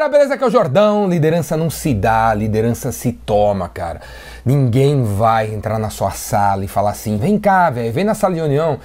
galera, beleza? Aqui é o Jordão. Liderança não se dá, liderança se toma, cara. Ninguém vai entrar na sua sala e falar assim: vem cá, velho, vem na sala de reunião.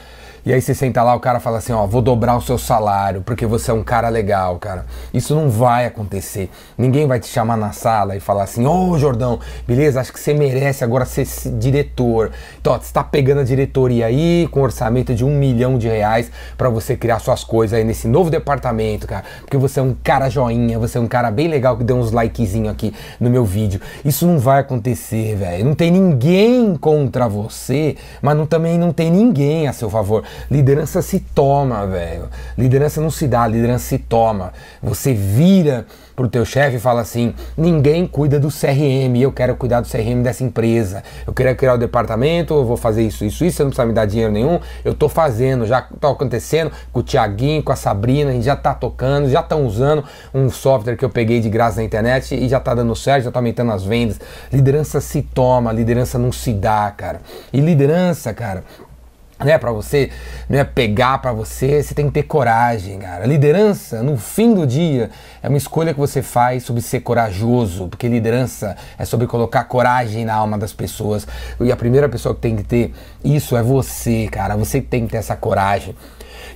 E aí você senta lá, o cara fala assim, ó, vou dobrar o seu salário, porque você é um cara legal, cara. Isso não vai acontecer. Ninguém vai te chamar na sala e falar assim, ô oh, Jordão, beleza, acho que você merece agora ser diretor. Então, ó, você tá pegando a diretoria aí com orçamento de um milhão de reais para você criar suas coisas aí nesse novo departamento, cara. Porque você é um cara joinha, você é um cara bem legal que deu uns likezinho aqui no meu vídeo. Isso não vai acontecer, velho. Não tem ninguém contra você, mas não, também não tem ninguém a seu favor. Liderança se toma, velho. Liderança não se dá, liderança se toma. Você vira pro teu chefe e fala assim: ninguém cuida do CRM, eu quero cuidar do CRM dessa empresa. Eu quero criar o departamento, eu vou fazer isso, isso, isso, você não precisa me dar dinheiro nenhum. Eu tô fazendo, já tá acontecendo com o Tiaguinho, com a Sabrina, a gente já tá tocando, já estão usando um software que eu peguei de graça na internet e já tá dando certo, já tá aumentando as vendas. Liderança se toma, liderança não se dá, cara. E liderança, cara, né, para você né, pegar para você, você tem que ter coragem, cara. Liderança, no fim do dia, é uma escolha que você faz sobre ser corajoso, porque liderança é sobre colocar coragem na alma das pessoas. E a primeira pessoa que tem que ter isso é você, cara. Você tem que ter essa coragem.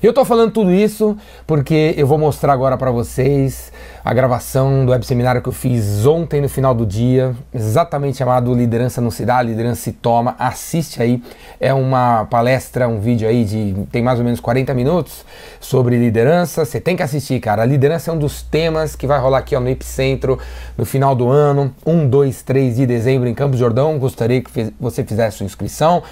E eu tô falando tudo isso porque eu vou mostrar agora para vocês a gravação do web seminário que eu fiz ontem no final do dia, exatamente chamado Liderança não se dá, liderança se toma. Assiste aí, é uma palestra, um vídeo aí de tem mais ou menos 40 minutos sobre liderança. Você tem que assistir, cara. A liderança é um dos temas que vai rolar aqui ó, no Epicentro no final do ano, 1, 2, 3 de dezembro em Campos Jordão. Gostaria que você fizesse sua inscrição,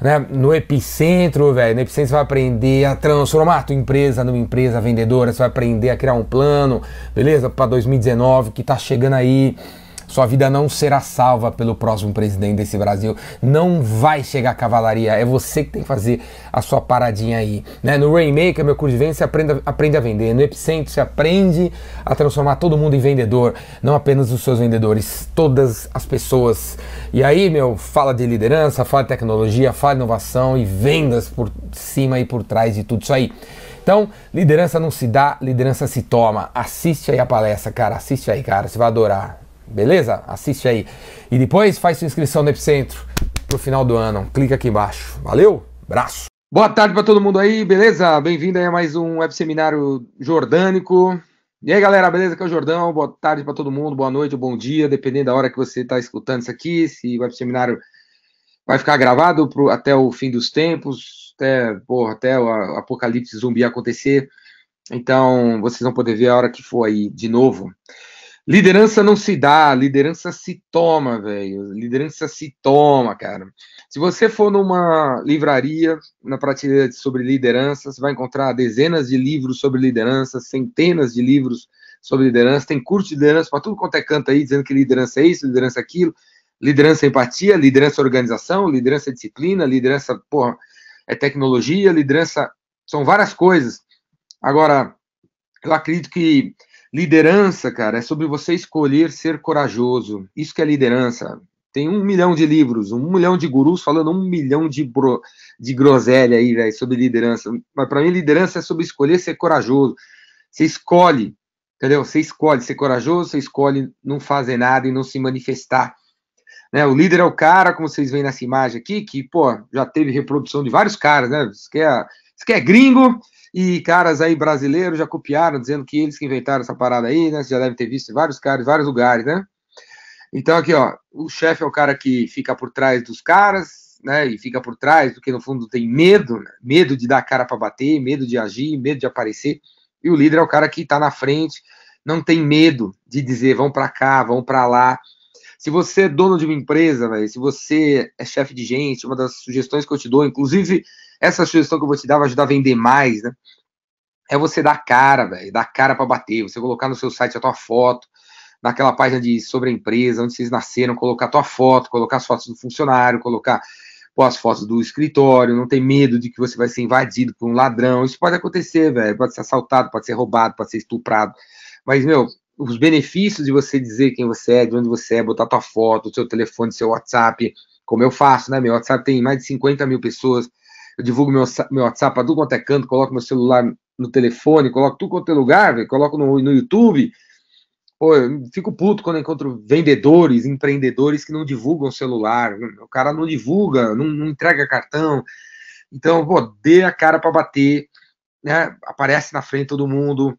né? No Epicentro, velho, no Epicentro você vai aprender a transformar a tua empresa numa empresa vendedora, você vai aprender a criar um plano, beleza? Para 2019 que está chegando aí. Sua vida não será salva pelo próximo presidente desse Brasil. Não vai chegar a cavalaria. É você que tem que fazer a sua paradinha aí. Né? No Rainmaker, meu curso de venda, você aprende, aprende a vender. No Epicentro, você aprende a transformar todo mundo em vendedor. Não apenas os seus vendedores, todas as pessoas. E aí, meu, fala de liderança, fala de tecnologia, fala de inovação e vendas por cima e por trás de tudo isso aí. Então, liderança não se dá, liderança se toma. Assiste aí a palestra, cara. Assiste aí, cara. Você vai adorar. Beleza? Assiste aí. E depois faz sua inscrição no Epicentro pro final do ano. Clica aqui embaixo. Valeu? Braço. Boa tarde para todo mundo aí, beleza? Bem-vindo a mais um web seminário jordânico. E aí, galera, beleza? Aqui é o Jordão. Boa tarde para todo mundo, boa noite, bom dia, dependendo da hora que você está escutando isso aqui. Esse web seminário vai ficar gravado pro, até o fim dos tempos, até, porra, até o apocalipse zumbi acontecer. Então, vocês vão poder ver a hora que for aí de novo. Liderança não se dá, liderança se toma, velho. Liderança se toma, cara. Se você for numa livraria, na prateleira sobre liderança, você vai encontrar dezenas de livros sobre liderança, centenas de livros sobre liderança. Tem curso de liderança para tudo quanto é canto aí, dizendo que liderança é isso, liderança é aquilo. Liderança é empatia, liderança é organização, liderança é disciplina, liderança, porra, é tecnologia, liderança são várias coisas. Agora, eu acredito que Liderança, cara, é sobre você escolher ser corajoso. Isso que é liderança. Tem um milhão de livros, um milhão de gurus falando um milhão de, bro, de groselha aí, velho, sobre liderança. Mas para mim, liderança é sobre escolher ser corajoso. Você escolhe, entendeu? Você escolhe ser corajoso, você escolhe não fazer nada e não se manifestar. Né? O líder é o cara, como vocês veem nessa imagem aqui, que, pô, já teve reprodução de vários caras, né? Isso que é, isso é gringo, e caras aí brasileiros já copiaram, dizendo que eles que inventaram essa parada aí, né? Você já deve ter visto vários caras, em vários lugares, né? Então aqui, ó, o chefe é o cara que fica por trás dos caras, né? E fica por trás, porque no fundo tem medo, né? medo de dar cara para bater, medo de agir, medo de aparecer. E o líder é o cara que está na frente, não tem medo de dizer, vão para cá, vão para lá. Se você é dono de uma empresa, véio, se você é chefe de gente, uma das sugestões que eu te dou, inclusive essa sugestão que eu vou te dar vai ajudar a vender mais, né? É você dar cara, velho, dar cara para bater, você colocar no seu site a tua foto, naquela página de sobre a empresa, onde vocês nasceram, colocar a tua foto, colocar as fotos do funcionário, colocar pô, as fotos do escritório, não tem medo de que você vai ser invadido por um ladrão. Isso pode acontecer, velho. Pode ser assaltado, pode ser roubado, pode ser estuprado. Mas, meu, os benefícios de você dizer quem você é, de onde você é, botar tua foto, seu telefone, seu WhatsApp, como eu faço, né? Meu WhatsApp tem mais de 50 mil pessoas eu divulgo meu, meu WhatsApp para tudo quanto é canto, coloco meu celular no telefone, coloco tudo quanto é lugar, véio, coloco no, no YouTube. Pô, eu fico puto quando encontro vendedores, empreendedores que não divulgam o celular. O cara não divulga, não, não entrega cartão. Então, pô, dê a cara para bater, né? Aparece na frente todo mundo.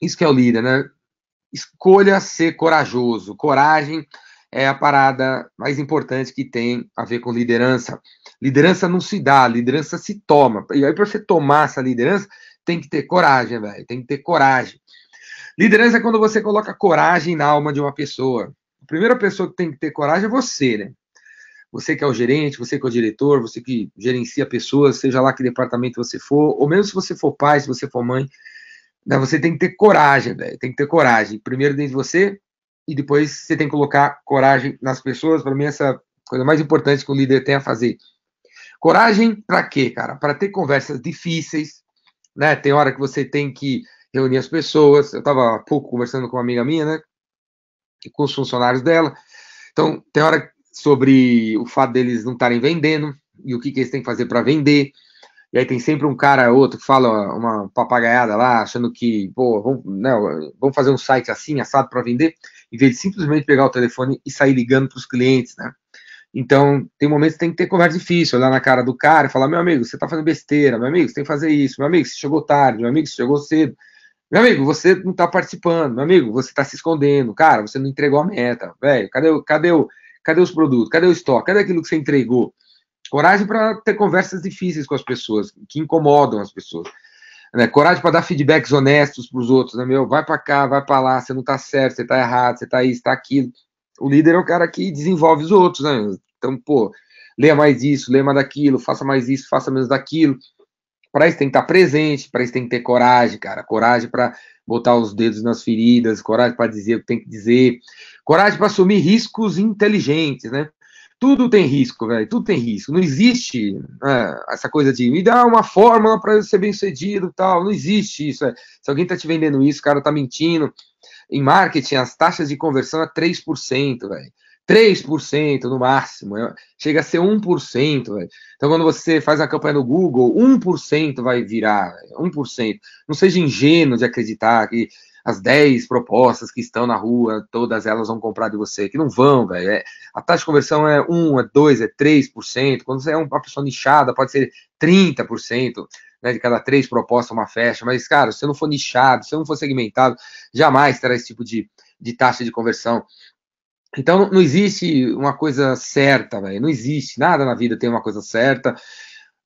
Isso que é o líder, né? Escolha ser corajoso. Coragem é a parada mais importante que tem a ver com liderança. Liderança não se dá, liderança se toma. E aí, para você tomar essa liderança, tem que ter coragem, velho. Tem que ter coragem. Liderança é quando você coloca coragem na alma de uma pessoa. A primeira pessoa que tem que ter coragem é você, né? Você que é o gerente, você que é o diretor, você que gerencia pessoas, seja lá que departamento você for, ou mesmo se você for pai, se você for mãe, né, você tem que ter coragem, velho. Tem que ter coragem. Primeiro dentro de você e depois você tem que colocar coragem nas pessoas. Para mim, essa coisa mais importante que o líder tem a fazer. Coragem para quê, cara? Para ter conversas difíceis, né? Tem hora que você tem que reunir as pessoas. Eu estava há pouco conversando com uma amiga minha, né? E com os funcionários dela. Então, tem hora sobre o fato deles não estarem vendendo e o que, que eles têm que fazer para vender. E aí tem sempre um cara ou outro que fala uma papagaiada lá, achando que, pô, vamos, não, vamos fazer um site assim, assado para vender, em vez de simplesmente pegar o telefone e sair ligando para os clientes, né? Então, tem momentos que tem que ter conversa difícil, olhar na cara do cara e falar, meu amigo, você está fazendo besteira, meu amigo, você tem que fazer isso, meu amigo, você chegou tarde, meu amigo, você chegou cedo, meu amigo, você não está participando, meu amigo, você está se escondendo, cara, você não entregou a meta, velho, cadê, cadê, cadê os produtos, cadê o estoque, cadê aquilo que você entregou? Coragem para ter conversas difíceis com as pessoas, que incomodam as pessoas. Né? Coragem para dar feedbacks honestos para os outros, né, meu? Vai para cá, vai para lá, você não está certo, você está errado, você está isso, está aquilo. O líder é o cara que desenvolve os outros, né? Então, pô, leia mais isso, leia mais daquilo, faça mais isso, faça menos daquilo. Para isso tem que estar presente, para isso tem que ter coragem, cara. Coragem para botar os dedos nas feridas, coragem para dizer o que tem que dizer, coragem para assumir riscos inteligentes, né? Tudo tem risco, velho. Tudo tem risco. Não existe é, essa coisa de me dar uma fórmula para ser bem sucedido tal. Não existe isso. É. Se alguém está te vendendo isso, o cara está mentindo. Em marketing, as taxas de conversão é 3%, velho. 3% no máximo, é, chega a ser 1%. Véio. Então, quando você faz a campanha no Google, 1% vai virar, véio, 1%. Não seja ingênuo de acreditar que as 10 propostas que estão na rua, todas elas vão comprar de você, que não vão, velho. É, a taxa de conversão é 1, é 2, é 3%. Quando você é uma pessoa nichada, pode ser 30%. Né, de cada três propostas, uma fecha, mas, cara, se você não for nichado, se você não for segmentado, jamais terá esse tipo de, de taxa de conversão. Então, não existe uma coisa certa, velho. Não existe. Nada na vida tem uma coisa certa.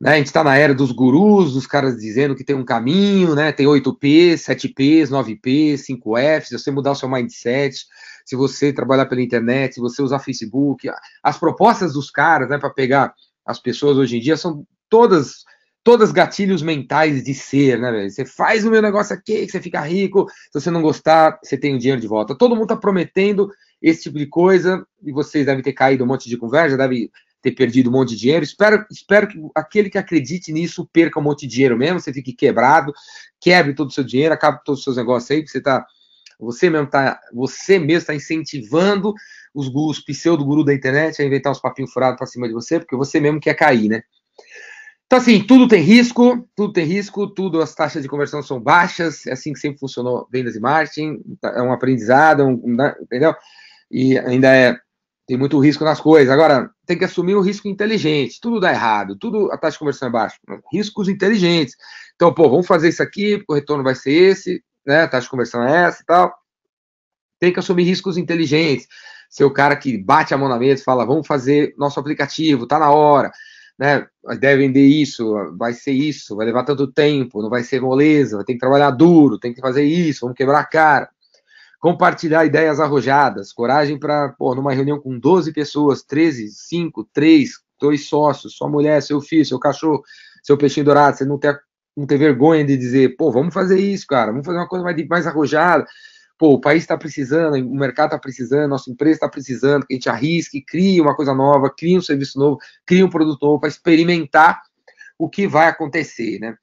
Né? A gente está na era dos gurus, os caras dizendo que tem um caminho, né? Tem 8P, 7Ps, 9P, 5Fs. Se você mudar o seu mindset, se você trabalhar pela internet, se você usar Facebook, as propostas dos caras, né, para pegar as pessoas hoje em dia são todas todas gatilhos mentais de ser, né? Você faz o meu negócio aqui, você fica rico. Se você não gostar, você tem o dinheiro de volta. Todo mundo tá prometendo esse tipo de coisa, e vocês devem ter caído um monte de conversa, devem ter perdido um monte de dinheiro. Espero, espero que aquele que acredite nisso perca um monte de dinheiro mesmo, você fique quebrado, quebre todo o seu dinheiro, acabe todos os seus negócios aí, porque você tá. Você mesmo tá, você mesmo está incentivando os, os pseudo-guru da internet a inventar uns papinhos furados para cima de você, porque você mesmo quer cair, né? Então, assim, tudo tem risco, tudo tem risco, tudo, as taxas de conversão são baixas, é assim que sempre funcionou vendas e marketing, é um aprendizado, é um, né, entendeu? E ainda é, tem muito risco nas coisas. Agora, tem que assumir um risco inteligente, tudo dá errado, tudo, a taxa de conversão é baixa, riscos inteligentes. Então, pô, vamos fazer isso aqui, o retorno vai ser esse, né, a taxa de conversão é essa e tal. Tem que assumir riscos inteligentes. Ser o cara que bate a mão na mesa e fala, vamos fazer nosso aplicativo, tá na hora né? Deve vender isso, vai ser isso, vai levar tanto tempo, não vai ser moleza, vai ter que trabalhar duro, tem que fazer isso, vamos quebrar a cara. Compartilhar ideias arrojadas, coragem para, pô, numa reunião com 12 pessoas, 13, 5, 3, dois sócios, sua mulher, seu filho, seu cachorro, seu peixinho dourado, você não ter, não ter vergonha de dizer, pô, vamos fazer isso, cara, vamos fazer uma coisa mais, mais arrojada pô, o país está precisando, o mercado está precisando, nossa empresa está precisando, que a gente arrisque, crie uma coisa nova, crie um serviço novo, crie um produto novo para experimentar o que vai acontecer, né?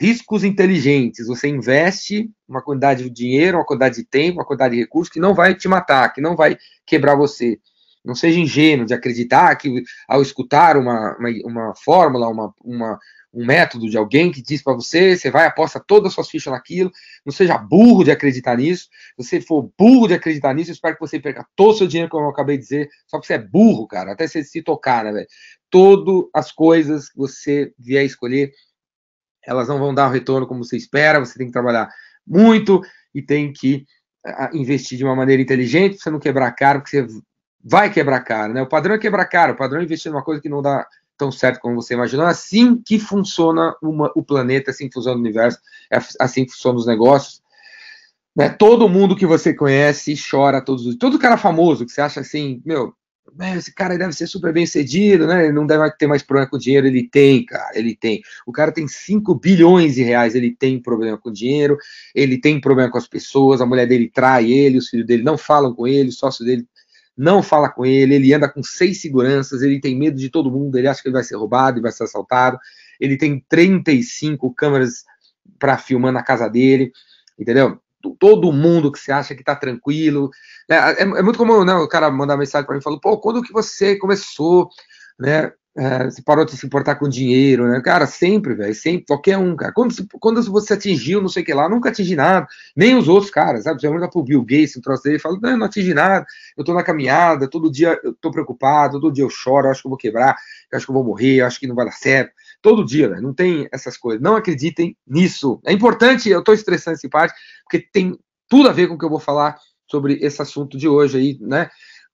Riscos inteligentes, você investe uma quantidade de dinheiro, uma quantidade de tempo, uma quantidade de recursos que não vai te matar, que não vai quebrar você. Não seja ingênuo de acreditar que ao escutar uma, uma, uma fórmula, uma, uma, um método de alguém que diz para você, você vai aposta todas as suas fichas naquilo, não seja burro de acreditar nisso. Se você for burro de acreditar nisso, eu espero que você perca todo o seu dinheiro, como eu acabei de dizer, só que você é burro, cara, até você se tocar, né, velho? Todas as coisas que você vier escolher, elas não vão dar o retorno como você espera, você tem que trabalhar muito e tem que investir de uma maneira inteligente, para você não quebrar caro, porque você vai quebrar caro, né? O padrão é quebrar caro, o padrão é investir numa coisa que não dá tão certo como você imaginou. Assim que funciona uma, o planeta, assim que funciona o universo, é assim que funciona os negócios. Né? Todo mundo que você conhece chora todos os Todo cara famoso que você acha assim, meu, esse cara deve ser super bem sucedido, né? Ele não deve ter mais problema com dinheiro. Ele tem, cara, ele tem. O cara tem 5 bilhões de reais, ele tem problema com dinheiro, ele tem problema com as pessoas, a mulher dele trai ele, os filhos dele não falam com ele, o sócio dele não fala com ele, ele anda com seis seguranças, ele tem medo de todo mundo, ele acha que ele vai ser roubado e vai ser assaltado, ele tem 35 câmeras para filmar na casa dele, entendeu? Todo mundo que você acha que tá tranquilo. Né? É, é, muito comum, né? O cara mandar mensagem para mim e falou, pô, quando que você começou, né? É, você parou de se importar com dinheiro, né? Cara, sempre, velho, sempre, qualquer um, cara. Quando, quando você atingiu, não sei o que lá, nunca atingi nada, nem os outros caras, sabe? Você olha pro Bill Gates, um troço dele, fala, não, não atingi nada, eu tô na caminhada, todo dia eu tô preocupado, todo dia eu choro, eu acho que eu vou quebrar, eu acho que eu vou morrer, eu acho que não vai dar certo. Todo dia, velho, não tem essas coisas. Não acreditem nisso. É importante, eu tô estressando esse parte, porque tem tudo a ver com o que eu vou falar sobre esse assunto de hoje aí, né?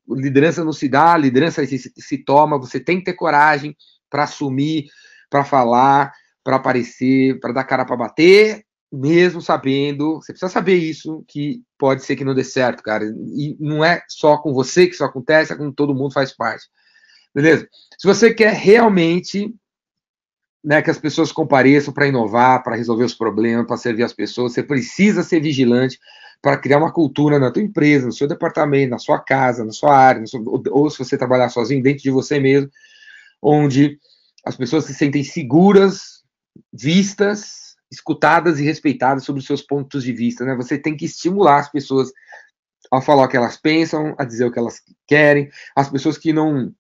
liderança não se dá, liderança se, se toma, você tem que ter coragem para assumir, para falar, para aparecer, para dar cara para bater, mesmo sabendo, você precisa saber isso, que pode ser que não dê certo, cara. E não é só com você que isso acontece, é com todo mundo faz parte. Beleza? Se você quer realmente né, que as pessoas compareçam para inovar, para resolver os problemas, para servir as pessoas, você precisa ser vigilante para criar uma cultura na tua empresa, no seu departamento, na sua casa, na sua área, sua, ou, ou se você trabalhar sozinho, dentro de você mesmo, onde as pessoas se sentem seguras, vistas, escutadas e respeitadas sobre os seus pontos de vista, né? Você tem que estimular as pessoas a falar o que elas pensam, a dizer o que elas querem. As pessoas que não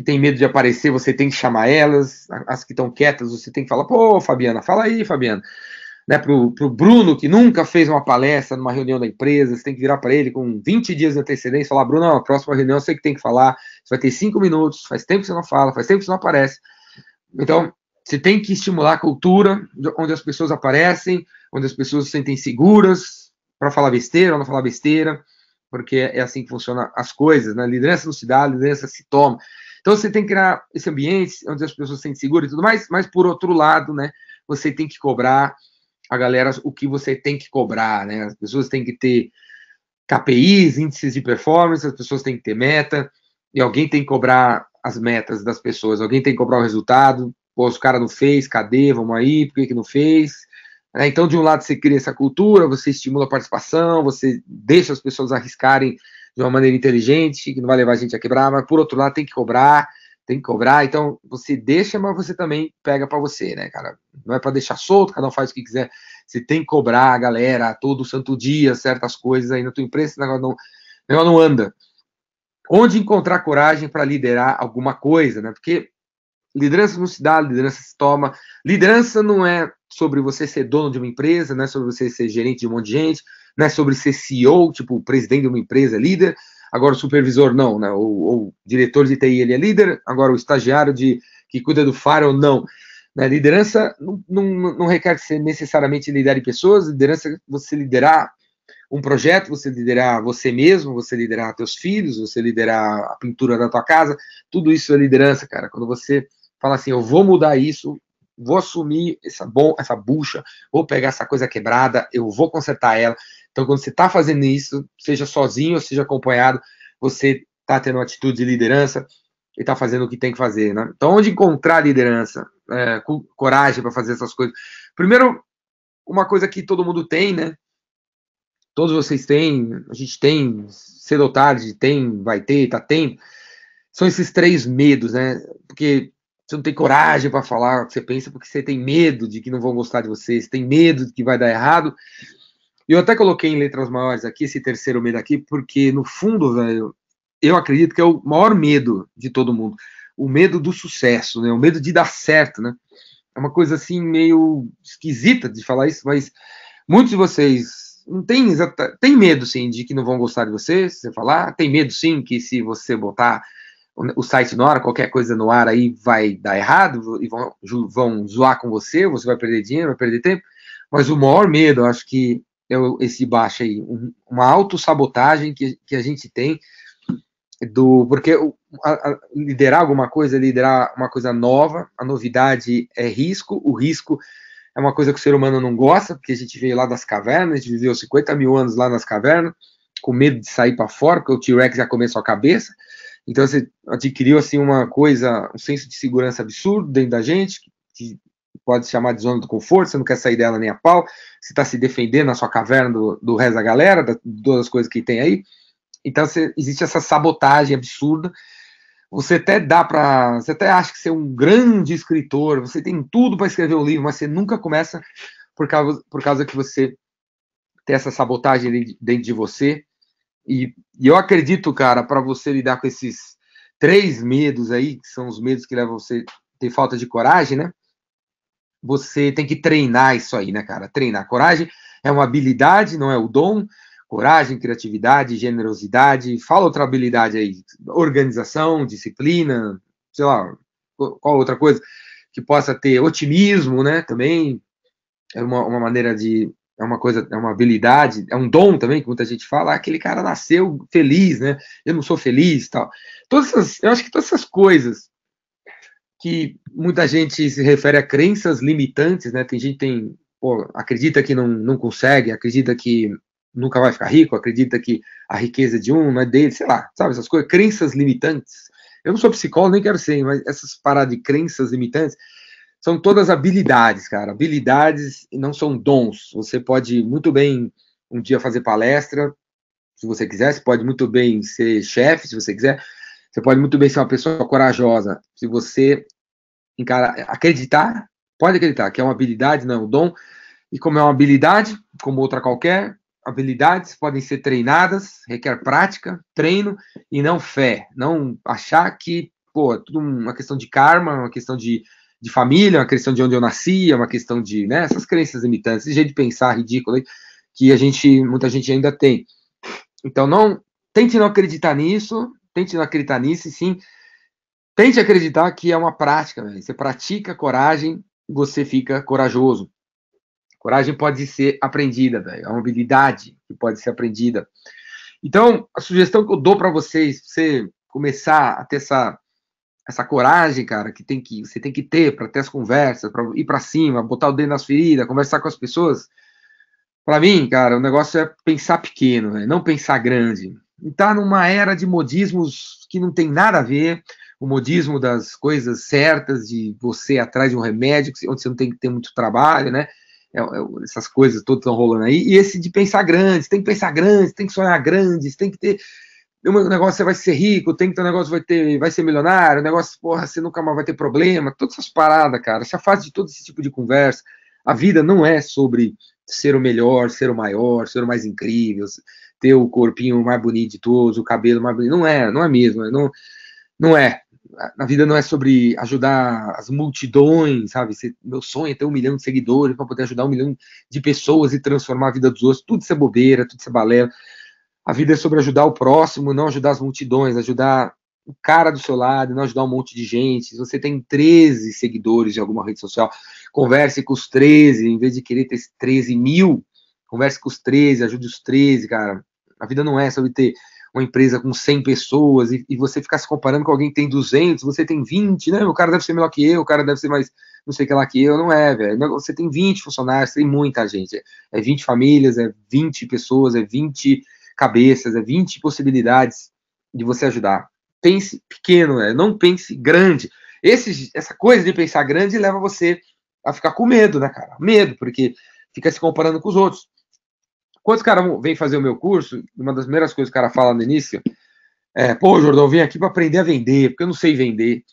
que têm medo de aparecer, você tem que chamar elas. As que estão quietas, você tem que falar: "Pô, Fabiana, fala aí, Fabiana" né, para o Bruno, que nunca fez uma palestra numa reunião da empresa, você tem que virar para ele com 20 dias de antecedência e falar, Bruno, a próxima reunião eu sei que tem que falar, você vai ter cinco minutos, faz tempo que você não fala, faz tempo que você não aparece. Então, você tem que estimular a cultura onde as pessoas aparecem, onde as pessoas se sentem seguras para falar besteira ou não falar besteira, porque é assim que funcionam as coisas, né? Liderança não se dá, liderança se toma. Então você tem que criar esse ambiente onde as pessoas se sentem seguras e tudo mais, mas por outro lado, né, você tem que cobrar a galera o que você tem que cobrar, né? As pessoas têm que ter KPIs, índices de performance, as pessoas têm que ter meta, e alguém tem que cobrar as metas das pessoas, alguém tem que cobrar o resultado. Pô, os cara não fez, cadê? Vamos aí, por que, que não fez? É, então, de um lado, você cria essa cultura, você estimula a participação, você deixa as pessoas arriscarem de uma maneira inteligente, que não vai levar a gente a quebrar, mas por outro lado, tem que cobrar, tem que cobrar, então você deixa, mas você também pega para você, né, cara? Não é para deixar solto, cada um faz o que quiser. Você tem que cobrar a galera todo santo dia certas coisas aí na tua empresa, esse negócio não, negócio não anda. Onde encontrar coragem para liderar alguma coisa, né? Porque liderança não se dá, liderança se toma. Liderança não é sobre você ser dono de uma empresa, não é sobre você ser gerente de um monte de gente, não é sobre ser CEO, tipo, presidente de uma empresa, líder agora o supervisor não, né? Ou, ou diretor de TI ele é líder, agora o estagiário de que cuida do firewall não. Né? Liderança não, não, não requer que você necessariamente lidere pessoas, liderança é você liderar um projeto, você liderar você mesmo, você liderar teus filhos, você liderar a pintura da tua casa, tudo isso é liderança, cara. Quando você fala assim, eu vou mudar isso, vou assumir essa bom, essa bucha, vou pegar essa coisa quebrada, eu vou consertar ela. Então, quando você está fazendo isso, seja sozinho ou seja acompanhado, você está tendo uma atitude de liderança e está fazendo o que tem que fazer. Né? Então, onde encontrar liderança, é, coragem para fazer essas coisas? Primeiro, uma coisa que todo mundo tem, né? Todos vocês têm, a gente tem, cedo ou tarde, tem, vai ter, tá tendo. São esses três medos, né? Porque você não tem coragem para falar o que você pensa, porque você tem medo de que não vão gostar de você, você tem medo de que vai dar errado. E eu até coloquei em letras maiores aqui, esse terceiro medo aqui, porque no fundo, velho, eu acredito que é o maior medo de todo mundo. O medo do sucesso, né? O medo de dar certo, né? é uma coisa assim meio esquisita de falar isso, mas muitos de vocês não tem, tem medo sim de que não vão gostar de você, se você falar, tem medo sim que se você botar o site no ar, qualquer coisa no ar aí vai dar errado e vão, vão zoar com você, você vai perder dinheiro, vai perder tempo. Mas o maior medo, eu acho que é esse baixo aí, uma autossabotagem que, que a gente tem do porque a, a, liderar alguma coisa, liderar uma coisa nova, a novidade é risco, o risco é uma coisa que o ser humano não gosta, porque a gente veio lá das cavernas, a gente viveu 50 mil anos lá nas cavernas, com medo de sair para fora, porque o T-Rex já comeu sua cabeça. Então você adquiriu assim uma coisa, um senso de segurança absurdo dentro da gente, que pode se chamar de zona do conforto, você não quer sair dela nem a pau, você está se defendendo na sua caverna do, do resto da galera, da, de todas as coisas que tem aí. Então você, existe essa sabotagem absurda. Você até dá para, você até acha que você é um grande escritor, você tem tudo para escrever um livro, mas você nunca começa por causa, por causa que você tem essa sabotagem dentro de você. E, e eu acredito, cara, para você lidar com esses três medos aí, que são os medos que levam você a ter falta de coragem, né? Você tem que treinar isso aí, né, cara? Treinar. Coragem é uma habilidade, não é o dom coragem, criatividade, generosidade, fala outra habilidade aí, organização, disciplina, sei lá, qual outra coisa que possa ter otimismo, né, também é uma, uma maneira de, é uma coisa, é uma habilidade, é um dom também, que muita gente fala, ah, aquele cara nasceu feliz, né, eu não sou feliz, tal, todas essas, eu acho que todas essas coisas que muita gente se refere a crenças limitantes, né, tem gente tem, pô, acredita que não, não consegue, acredita que nunca vai ficar rico, acredita que a riqueza de um não é dele, sei lá, sabe, essas coisas, crenças limitantes. Eu não sou psicólogo, nem quero ser, mas essas paradas de crenças limitantes são todas habilidades, cara. Habilidades não são dons. Você pode muito bem um dia fazer palestra, se você quiser, você pode muito bem ser chefe, se você quiser. Você pode muito bem ser uma pessoa corajosa, se você encara, acreditar, pode acreditar que é uma habilidade, não é um dom. E como é uma habilidade, como outra qualquer, habilidades podem ser treinadas, requer prática, treino e não fé. Não achar que, pô, é tudo uma questão de karma, uma questão de, de família, uma questão de onde eu nasci, é uma questão de, né, essas crenças limitantes, esse jeito de pensar ridículo que a gente, muita gente ainda tem. Então, não, tente não acreditar nisso, tente não acreditar nisso, e sim, tente acreditar que é uma prática, véio. você pratica coragem, você fica corajoso. Coragem pode ser aprendida, velho. É uma habilidade que pode ser aprendida. Então, a sugestão que eu dou para vocês, você começar a ter essa, essa coragem, cara, que tem que você tem que ter para ter as conversas, para ir para cima, botar o dedo nas feridas, conversar com as pessoas. Para mim, cara, o negócio é pensar pequeno, né? não pensar grande. E tá numa era de modismos que não tem nada a ver, o modismo das coisas certas, de você atrás de um remédio, onde você não tem que ter muito trabalho, né? É, é, essas coisas todas estão rolando aí, e esse de pensar grande, tem que pensar grande, tem que sonhar grande, tem que ter um negócio você vai ser rico, tem que ter um negócio vai ter, vai ser milionário, o negócio, porra, você nunca mais vai ter problema, todas essas paradas, cara, se afasta de todo esse tipo de conversa. A vida não é sobre ser o melhor, ser o maior, ser o mais incrível, ter o corpinho mais bonito de todos, o cabelo mais bonito. Não é, não é mesmo, não, não é na vida não é sobre ajudar as multidões, sabe? meu sonho é ter um milhão de seguidores para poder ajudar um milhão de pessoas e transformar a vida dos outros. Tudo isso é bobeira, tudo isso é balela. A vida é sobre ajudar o próximo, não ajudar as multidões, ajudar o cara do seu lado, não ajudar um monte de gente. Se você tem 13 seguidores de alguma rede social, converse com os 13, em vez de querer ter 13 mil, converse com os 13, ajude os 13, cara. A vida não é sobre ter uma empresa com 100 pessoas e, e, você ficar se comparando com alguém que tem 200, você tem 20, né? O cara deve ser melhor que eu, o cara deve ser mais não sei o que lá que eu, não é, velho. Você tem 20 funcionários, tem muita gente. É 20 famílias, é 20 pessoas, é 20 cabeças, é 20 possibilidades de você ajudar. Pense pequeno, né? não pense grande. Esse, essa coisa de pensar grande leva você a ficar com medo, né, cara? Medo, porque fica se comparando com os outros. Quando caras vêm fazer o meu curso, uma das primeiras coisas que o cara fala no início é: pô, Jordão, vim aqui para aprender a vender, porque eu não sei vender.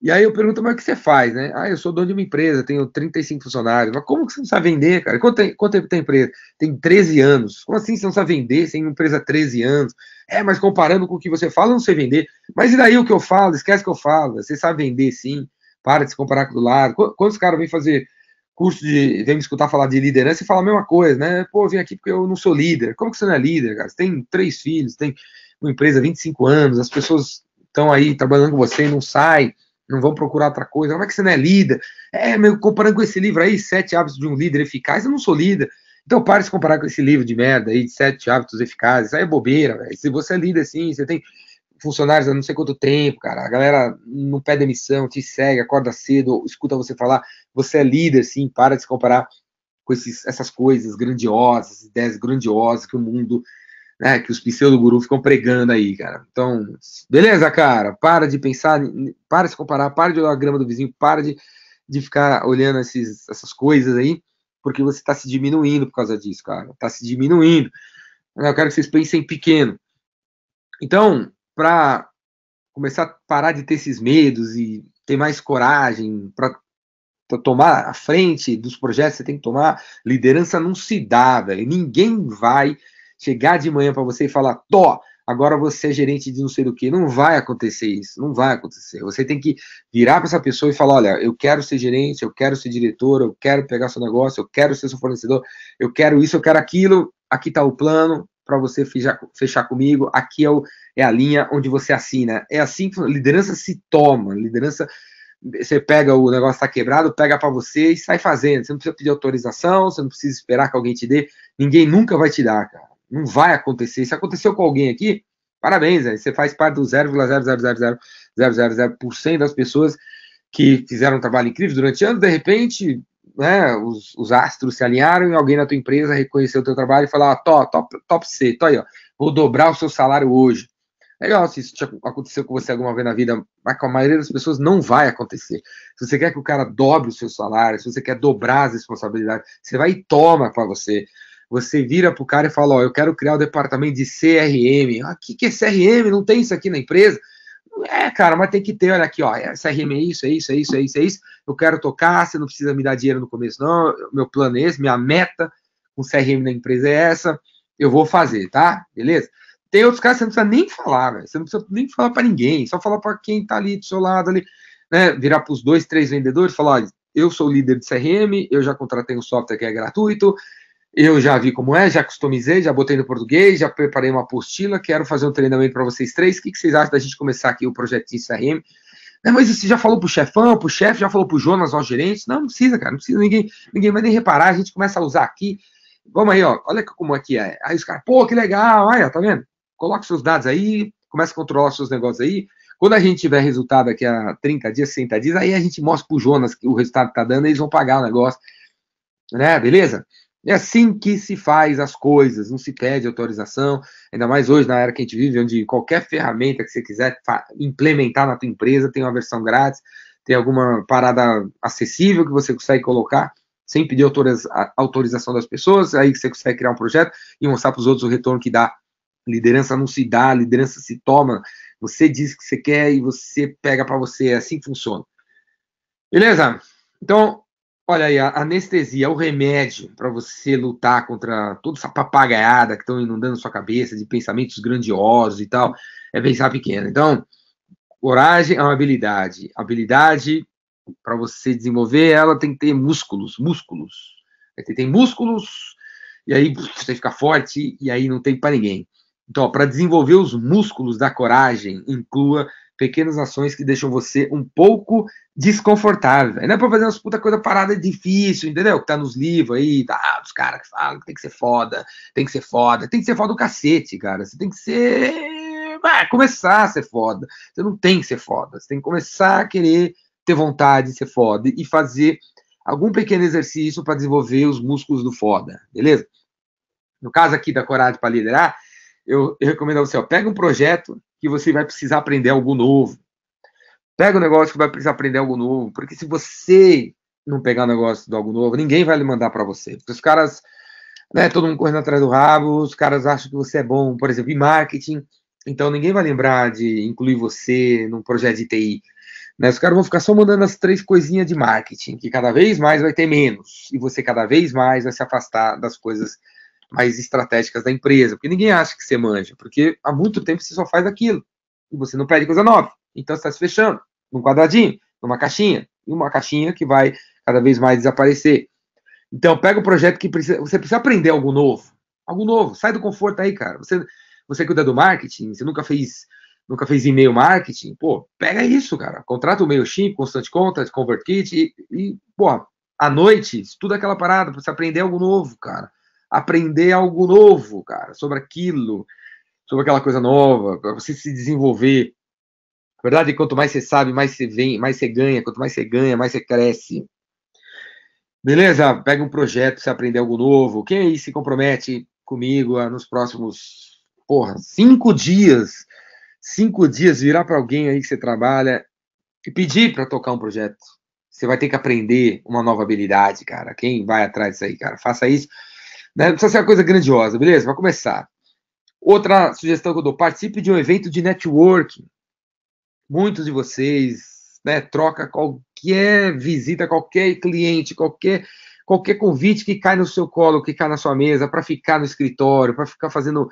E aí eu pergunto, mas o que você faz, né? Ah, eu sou dono de uma empresa, tenho 35 funcionários. Mas como que você não sabe vender, cara? Quanto, quanto tempo tem empresa? Tem 13 anos. Como assim você não sabe vender? Você tem uma empresa há 13 anos. É, mas comparando com o que você fala, eu não sei vender. Mas e daí o que eu falo? Esquece que eu falo. Você sabe vender sim. para de se comparar com o do lado. Quantos caras vêm fazer curso de. vem me escutar falar de liderança e falar a mesma coisa, né? Pô, vim aqui porque eu não sou líder. Como que você não é líder, cara? Você tem três filhos, tem uma empresa 25 anos, as pessoas estão aí trabalhando com você e não saem, não vão procurar outra coisa. Como é que você não é líder? É, meu, comparando com esse livro aí, Sete Hábitos de um Líder Eficaz, eu não sou líder. Então pare de comparar com esse livro de merda aí, de Sete Hábitos Eficazes. Isso aí é bobeira, velho. Se você é líder, sim, você tem funcionários há não sei quanto tempo, cara. A galera não pede demissão, te segue, acorda cedo, escuta você falar. Você é líder, sim, para de se comparar com esses, essas coisas grandiosas, ideias grandiosas que o mundo, né, que os pseudo-gurus ficam pregando aí, cara. Então, beleza, cara, para de pensar, para de se comparar, para de olhar a grama do vizinho, para de, de ficar olhando esses, essas coisas aí, porque você está se diminuindo por causa disso, cara. Está se diminuindo. Eu quero que vocês pensem pequeno. Então, para começar a parar de ter esses medos e ter mais coragem para tomar a frente dos projetos, você tem que tomar liderança não se dá, velho. Ninguém vai chegar de manhã para você e falar, Tó, agora você é gerente de não sei do que. Não vai acontecer isso, não vai acontecer. Você tem que virar para essa pessoa e falar: olha, eu quero ser gerente, eu quero ser diretor, eu quero pegar seu negócio, eu quero ser seu fornecedor, eu quero isso, eu quero aquilo. Aqui está o plano para você fechar, fechar comigo. Aqui é o, é a linha onde você assina. É assim que liderança se toma. Liderança, você pega o negócio está quebrado, pega para você e sai fazendo. Você não precisa pedir autorização, você não precisa esperar que alguém te dê. Ninguém nunca vai te dar, cara. Não vai acontecer. Se aconteceu com alguém aqui, parabéns, véio. você faz parte do 0,00000% das pessoas que fizeram um trabalho incrível durante anos, de repente, né, os, os, astros se alinharam e alguém na tua empresa reconheceu o teu trabalho e falou, ah, top, top, top C, tô aí, ó, vou dobrar o seu salário hoje. Legal, se isso aconteceu com você alguma vez na vida, mas com a maioria das pessoas não vai acontecer. Se você quer que o cara dobre o seu salário, se você quer dobrar as responsabilidades, você vai e toma para você. Você vira para o cara e fala: Ó, eu quero criar o departamento de CRM. Ah, o que, é CRM? Não tem isso aqui na empresa? É, cara, mas tem que ter, olha aqui, ó, CRM é isso, é isso, é isso, é isso, é isso. Eu quero tocar, você não precisa me dar dinheiro no começo, não. Meu plano é esse, minha meta com CRM na empresa é essa. Eu vou fazer, tá? Beleza? Tem outros caras que você não precisa nem falar, velho. Você não precisa nem falar para ninguém, só falar para quem tá ali do seu lado ali, né? Virar para os dois, três vendedores, falar, olha, eu sou líder de CRM, eu já contratei um software que é gratuito, eu já vi como é, já customizei, já botei no português, já preparei uma apostila, quero fazer um treinamento para vocês três. O que, que vocês acham da gente começar aqui o projetinho CRM? Mas você já falou pro chefão, pro chefe, já falou pro Jonas, aos gerentes? Não, não precisa, cara, não precisa, ninguém, ninguém vai nem reparar, a gente começa a usar aqui. Vamos aí, ó, olha como aqui é. Aí os caras, pô, que legal, olha, tá vendo? Coloca seus dados aí, começa a controlar seus negócios aí. Quando a gente tiver resultado aqui a 30 dias, 60 dias, aí a gente mostra pro Jonas que o resultado que tá dando, eles vão pagar o negócio. Né, beleza? É assim que se faz as coisas, não se pede autorização, ainda mais hoje na era que a gente vive, onde qualquer ferramenta que você quiser implementar na tua empresa tem uma versão grátis, tem alguma parada acessível que você consegue colocar sem pedir autorização das pessoas, aí você consegue criar um projeto e mostrar para os outros o retorno que dá. Liderança não se dá, liderança se toma. Você diz que você quer e você pega para você, é assim que funciona. Beleza? Então, Olha aí, a anestesia, o remédio para você lutar contra toda essa papagaiada que estão inundando sua cabeça de pensamentos grandiosos e tal, é pensar pequeno. Então, coragem é uma habilidade. Habilidade, para você desenvolver ela, tem que ter músculos, músculos. Tem músculos, e aí você fica forte, e aí não tem para ninguém. Então, para desenvolver os músculos da coragem, inclua pequenas ações que deixam você um pouco desconfortável. Não é pra fazer umas puta coisa parada difícil, entendeu? Que tá nos livros aí, tá, dos caras que falam que tem que ser foda, tem que ser foda, tem que ser foda do cacete, cara. Você tem que ser. Vai, começar a ser foda. Você não tem que ser foda. Você tem que começar a querer ter vontade de ser foda e fazer algum pequeno exercício para desenvolver os músculos do foda, beleza? No caso aqui da coragem para liderar, eu, eu recomendo a você, ó, pega um projeto que você vai precisar aprender algo novo. Pega um negócio que vai precisar aprender algo novo, porque se você não pegar um negócio de algo novo, ninguém vai lhe mandar para você. Porque os caras, né, todo mundo correndo atrás do rabo, os caras acham que você é bom, por exemplo, em marketing, então ninguém vai lembrar de incluir você num projeto de TI. Né? Os caras vão ficar só mandando as três coisinhas de marketing, que cada vez mais vai ter menos, e você cada vez mais vai se afastar das coisas mais estratégicas da empresa, porque ninguém acha que você manja, porque há muito tempo você só faz aquilo, e você não pede coisa nova. Então você está se fechando num quadradinho, numa caixinha, em uma caixinha que vai cada vez mais desaparecer. Então, pega o projeto que precisa, você precisa aprender algo novo. Algo novo. Sai do conforto aí, cara. Você, você cuida do marketing, você nunca fez nunca fez e-mail marketing, pô, pega isso, cara. Contrata o MailChimp, Constant Contact, ConvertKit e, e, pô, à noite, estuda aquela parada para você aprender algo novo, cara. Aprender algo novo, cara, sobre aquilo, sobre aquela coisa nova, para você se desenvolver. A verdade quanto mais você sabe, mais você vem, mais você ganha. Quanto mais você ganha, mais você cresce. Beleza? Pega um projeto, você aprender algo novo. Quem aí se compromete comigo nos próximos, porra, cinco dias? Cinco dias virar para alguém aí que você trabalha e pedir para tocar um projeto. Você vai ter que aprender uma nova habilidade, cara. Quem vai atrás disso aí, cara? Faça isso. Né? Não precisa ser uma coisa grandiosa, beleza? Vai começar. Outra sugestão que eu dou: participe de um evento de networking. Muitos de vocês né, troca qualquer visita, qualquer cliente, qualquer, qualquer convite que cai no seu colo, que cai na sua mesa, para ficar no escritório, para ficar fazendo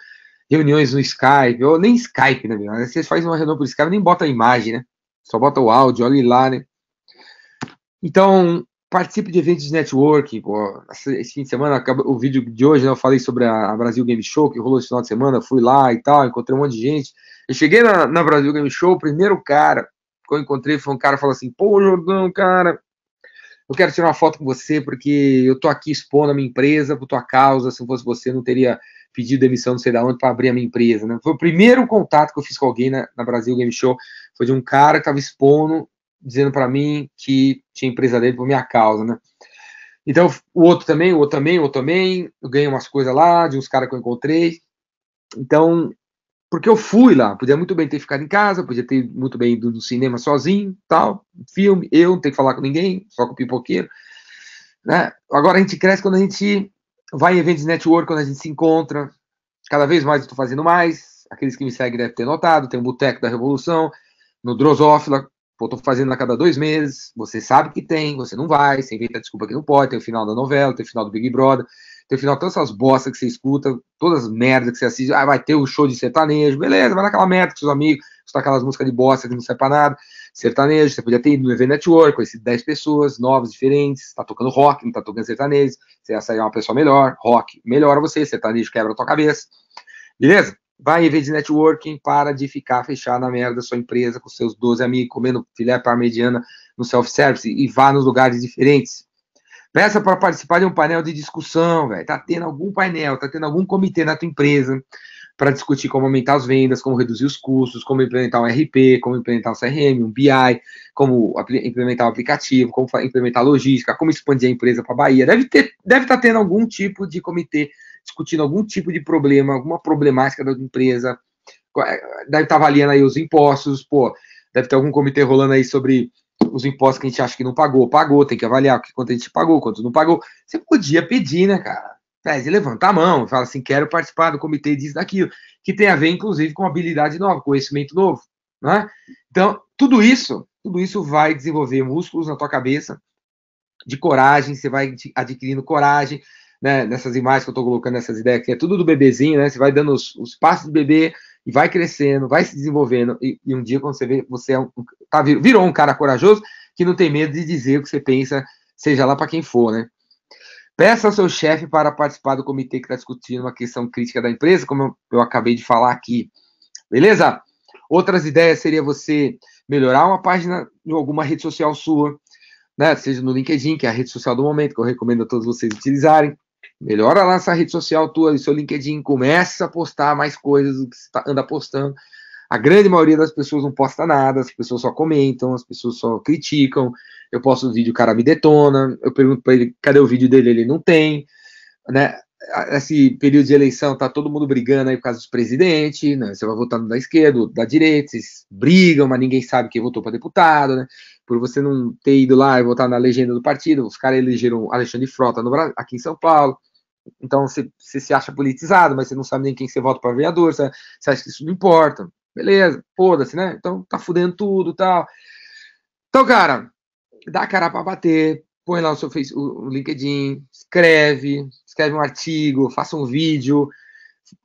reuniões no Skype, ou nem Skype, né? Meu? Você faz uma reunião por Skype, nem bota a imagem, né? Só bota o áudio, olha lá, né? Então, participe de eventos de networking. Pô. Esse fim de semana, o vídeo de hoje, né, eu falei sobre a Brasil Game Show, que rolou esse final de semana, fui lá e tal, encontrei um monte de gente. Eu cheguei na, na Brasil Game Show, o primeiro cara que eu encontrei foi um cara que falou assim: pô, Jordão, cara, eu quero tirar uma foto com você porque eu tô aqui expondo a minha empresa por tua causa. Se fosse você, não teria pedido demissão, não sei da onde, para abrir a minha empresa. Né? Foi o primeiro contato que eu fiz com alguém na, na Brasil Game Show. Foi de um cara que estava expondo, dizendo para mim que tinha empresa dele por minha causa, né? Então, o outro também, o outro também, o outro também. Eu ganhei umas coisas lá de uns caras que eu encontrei. Então, porque eu fui lá, podia muito bem ter ficado em casa, podia ter muito bem ido no cinema sozinho, tal, filme, eu não tenho que falar com ninguém, só com o pipoqueiro, né? Agora a gente cresce quando a gente vai em eventos de network, quando a gente se encontra, cada vez mais eu estou fazendo mais, aqueles que me seguem devem ter notado, tem o Boteco da Revolução, no Drosófila, eu estou fazendo a cada dois meses, você sabe que tem, você não vai, você inventa desculpa que não pode, tem o final da novela, tem o final do Big Brother, tem o final todas essas bostas que você escuta, todas as merdas que você assiste, ah, vai ter o show de sertanejo, beleza, vai naquela merda com seus amigos, escutar aquelas músicas de bosta que não serve pra nada, sertanejo, você podia ter ido no evento network, conhecido 10 pessoas, novas, diferentes, tá tocando rock, não tá tocando sertanejo, você ia sair uma pessoa melhor, rock melhora você, sertanejo quebra a tua cabeça, beleza? Vai em evento de networking, para de ficar fechado na merda da sua empresa com seus 12 amigos, comendo filé parmegiana no self-service e vá nos lugares diferentes. Peça para participar de um painel de discussão, velho. Tá tendo algum painel, tá tendo algum comitê na tua empresa para discutir como aumentar as vendas, como reduzir os custos, como implementar um RP, como implementar um CRM, um BI, como implementar um aplicativo, como implementar logística, como expandir a empresa para a Bahia. Deve ter, deve estar tá tendo algum tipo de comitê discutindo algum tipo de problema, alguma problemática da empresa. Deve estar tá avaliando aí os impostos, pô, deve ter algum comitê rolando aí sobre os impostos que a gente acha que não pagou, pagou, tem que avaliar quanto a gente pagou, quanto não pagou. Você podia pedir, né, cara? Pede, levanta a mão, fala assim, quero participar do comitê disso, daquilo, que tem a ver, inclusive, com habilidade nova, conhecimento novo, né? Então, tudo isso, tudo isso vai desenvolver músculos na tua cabeça, de coragem, você vai adquirindo coragem, né, nessas imagens que eu estou colocando, nessas ideias, que é tudo do bebezinho, né? Você vai dando os, os passos do bebê, e vai crescendo, vai se desenvolvendo, e, e um dia, quando você vê, você é um, tá, virou um cara corajoso que não tem medo de dizer o que você pensa, seja lá para quem for, né? Peça ao seu chefe para participar do comitê que está discutindo uma questão crítica da empresa, como eu, eu acabei de falar aqui. Beleza? Outras ideias seria você melhorar uma página em alguma rede social sua, né? Seja no LinkedIn, que é a rede social do momento, que eu recomendo a todos vocês utilizarem. Melhora lá essa rede social tua, seu LinkedIn, começa a postar mais coisas do que você tá, anda postando. A grande maioria das pessoas não posta nada, as pessoas só comentam, as pessoas só criticam. Eu posto um vídeo, o cara me detona. Eu pergunto para ele, cadê o vídeo dele? Ele não tem. Né? Esse período de eleição tá todo mundo brigando aí por causa dos presidentes, né? Você vai votando da esquerda, da direita, vocês brigam, mas ninguém sabe quem votou para deputado, né? Por você não ter ido lá e votar na legenda do partido, os caras elegeram Alexandre Frota no aqui em São Paulo. Então você, você, se acha politizado, mas você não sabe nem quem você vota para vereador, você, você, acha que isso não importa. Beleza, foda-se, né? Então tá fudendo tudo tal. Então, cara, dá a cara para bater, põe lá o seu face, o LinkedIn, escreve, escreve um artigo, faça um vídeo,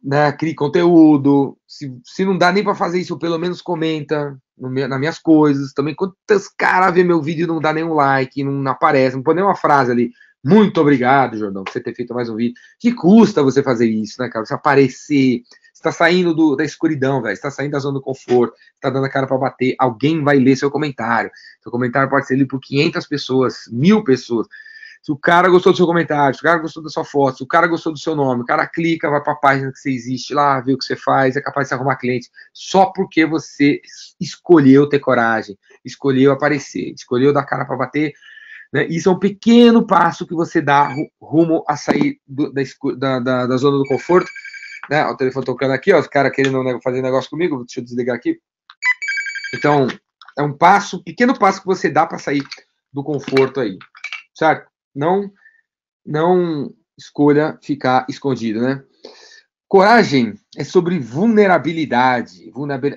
né, crie conteúdo. Se, se não dá nem para fazer isso, pelo menos comenta, no nas minhas coisas. Também quantos caras vê meu vídeo e não dá nenhum like, não, não aparece, não põe nenhuma frase ali. Muito obrigado, Jordão, por você ter feito mais um vídeo. Que custa você fazer isso, né, cara? Você aparecer. Você tá saindo do, da escuridão, velho. Você tá saindo da zona do conforto. Tá dando a cara para bater. Alguém vai ler seu comentário. Seu comentário pode ser lido por 500 pessoas, mil pessoas. Se o cara gostou do seu comentário, se o cara gostou da sua foto, se o cara gostou do seu nome, o cara clica, vai para a página que você existe lá, vê o que você faz, é capaz de arrumar cliente só porque você escolheu ter coragem, escolheu aparecer, escolheu dar cara para bater. Né? Isso é um pequeno passo que você dá rumo a sair do, da, da, da, zona do conforto. Né? O telefone tocando aqui, ó, os caras querendo fazer negócio comigo, deixa eu desligar aqui. Então, é um passo, pequeno passo que você dá para sair do conforto aí, certo? não não escolha ficar escondido, né? Coragem é sobre vulnerabilidade,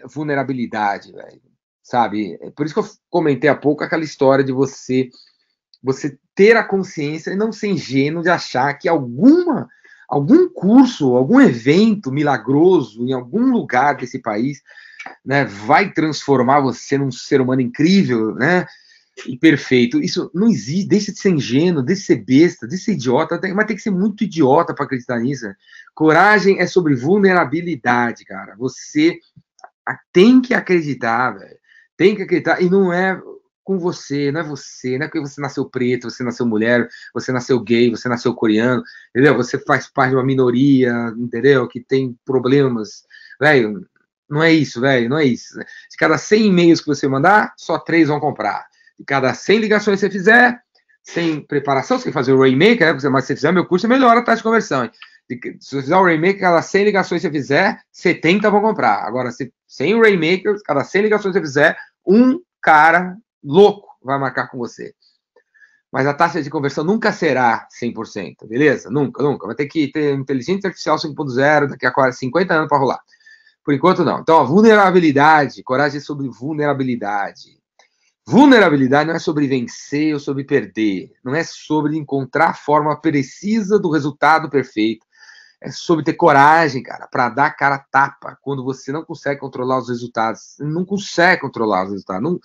vulnerabilidade, velho. Sabe? É por isso que eu comentei há pouco aquela história de você você ter a consciência e não ser ingênuo de achar que alguma algum curso, algum evento milagroso em algum lugar desse país, né, vai transformar você num ser humano incrível, né? e perfeito. Isso não existe. Deixa de ser ingênuo, deixa de ser besta, deixa de ser idiota. Mas tem que ser muito idiota para acreditar nisso. Né? Coragem é sobre vulnerabilidade, cara. Você tem que acreditar, velho. Tem que acreditar. E não é com você, não é você, não é porque você nasceu preto, você nasceu mulher, você nasceu gay, você nasceu coreano, entendeu? Você faz parte de uma minoria, entendeu? Que tem problemas, velho. Não é isso, velho, não é isso. De cada 100 e-mails que você mandar, só três vão comprar de cada 100 ligações que você fizer, sem preparação, você tem que fazer o Rainmaker, né? mas se você fizer meu curso, melhora a taxa de conversão. Se você fizer o Rainmaker, cada 100 ligações que você fizer, 70 vão comprar. Agora, se, sem o Rainmaker, cada 100 ligações que você fizer, um cara louco vai marcar com você. Mas a taxa de conversão nunca será 100%, beleza? Nunca, nunca. Vai ter que ter inteligência artificial 5.0 daqui a 50 anos para rolar. Por enquanto, não. Então, vulnerabilidade, coragem sobre vulnerabilidade. Vulnerabilidade não é sobre vencer ou sobre perder, não é sobre encontrar a forma precisa do resultado perfeito. É sobre ter coragem, cara, para dar cara tapa quando você não consegue controlar os resultados. Não consegue controlar os resultados. Não,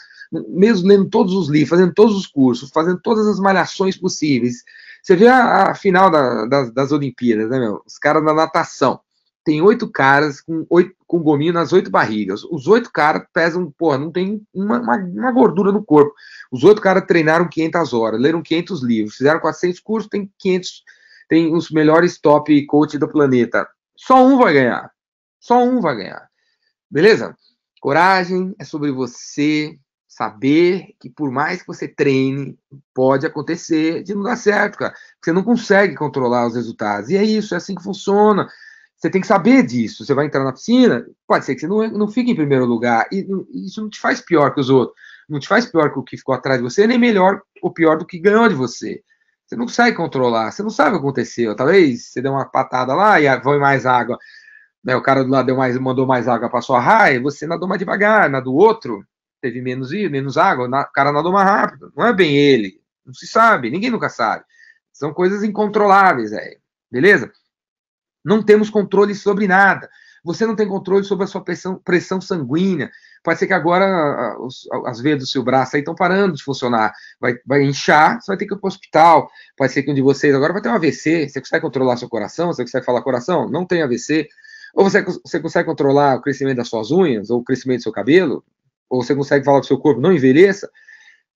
mesmo lendo todos os livros, fazendo todos os cursos, fazendo todas as malhações possíveis. Você vê a, a final da, das, das Olimpíadas, né, meu? Os caras da natação tem oito caras com, oito, com gominho nas oito barrigas. Os oito caras pesam, porra, não tem uma, uma, uma, gordura no corpo. Os oito caras treinaram 500 horas, leram 500 livros, fizeram 400 cursos, tem 500, tem os melhores top coach do planeta. Só um vai ganhar. Só um vai ganhar. Beleza? Coragem é sobre você saber que por mais que você treine, pode acontecer de não dar certo, cara. Você não consegue controlar os resultados. E é isso, é assim que funciona. Você tem que saber disso. Você vai entrar na piscina, pode ser que você não, não fique em primeiro lugar. E isso não te faz pior que os outros. Não te faz pior que o que ficou atrás de você, nem melhor ou pior do que ganhou de você. Você não consegue controlar, você não sabe o que aconteceu. Talvez você deu uma patada lá e foi mais água. Né, o cara do lado deu mais, mandou mais água para sua raia, você nadou mais devagar. Na do outro, teve menos, menos água, o cara nadou mais rápido. Não é bem ele. Não se sabe, ninguém nunca sabe. São coisas incontroláveis, é. beleza? Não temos controle sobre nada. Você não tem controle sobre a sua pressão, pressão sanguínea. Pode ser que agora as veias do seu braço aí estão parando de funcionar. Vai, vai inchar, você vai ter que ir para o hospital. Pode ser que um de vocês agora vai ter um AVC. Você consegue controlar seu coração? Você consegue falar coração? Não tem AVC. Ou você, você consegue controlar o crescimento das suas unhas, ou o crescimento do seu cabelo? Ou você consegue falar para o seu corpo, não envelheça?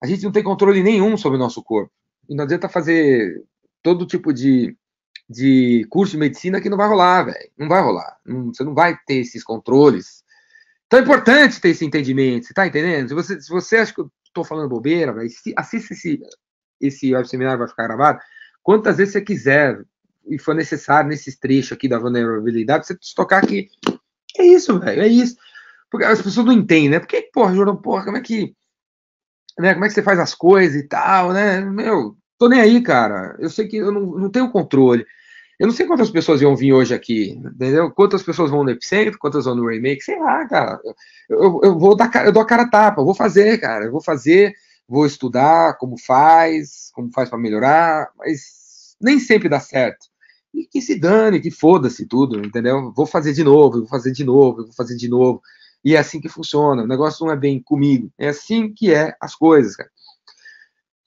A gente não tem controle nenhum sobre o nosso corpo. E não adianta fazer todo tipo de de curso de medicina que não vai rolar, velho. Não vai rolar. Não, você não vai ter esses controles. Então é importante ter esse entendimento, você tá entendendo? Se você, se você acha que eu tô falando bobeira, assista esse, esse web seminário, vai ficar gravado, quantas vezes você quiser e for necessário nesses trechos aqui da vulnerabilidade, você tocar aqui. É isso, velho, é isso. Porque as pessoas não entendem, né? Porque, porra, Jordan, porra, como é que. Né, como é que você faz as coisas e tal, né? Meu, tô nem aí, cara. Eu sei que eu não, não tenho controle. Eu não sei quantas pessoas iam vir hoje aqui, entendeu? Quantas pessoas vão no Epicentro, quantas vão no Remake, sei lá, cara. Eu, eu, vou dar, eu dou a cara a tapa, eu vou fazer, cara. Eu vou fazer, vou estudar como faz, como faz para melhorar, mas nem sempre dá certo. E que se dane, que foda-se tudo, entendeu? Vou fazer de novo, vou fazer de novo, vou fazer de novo. E é assim que funciona. O negócio não é bem comigo. É assim que é as coisas, cara.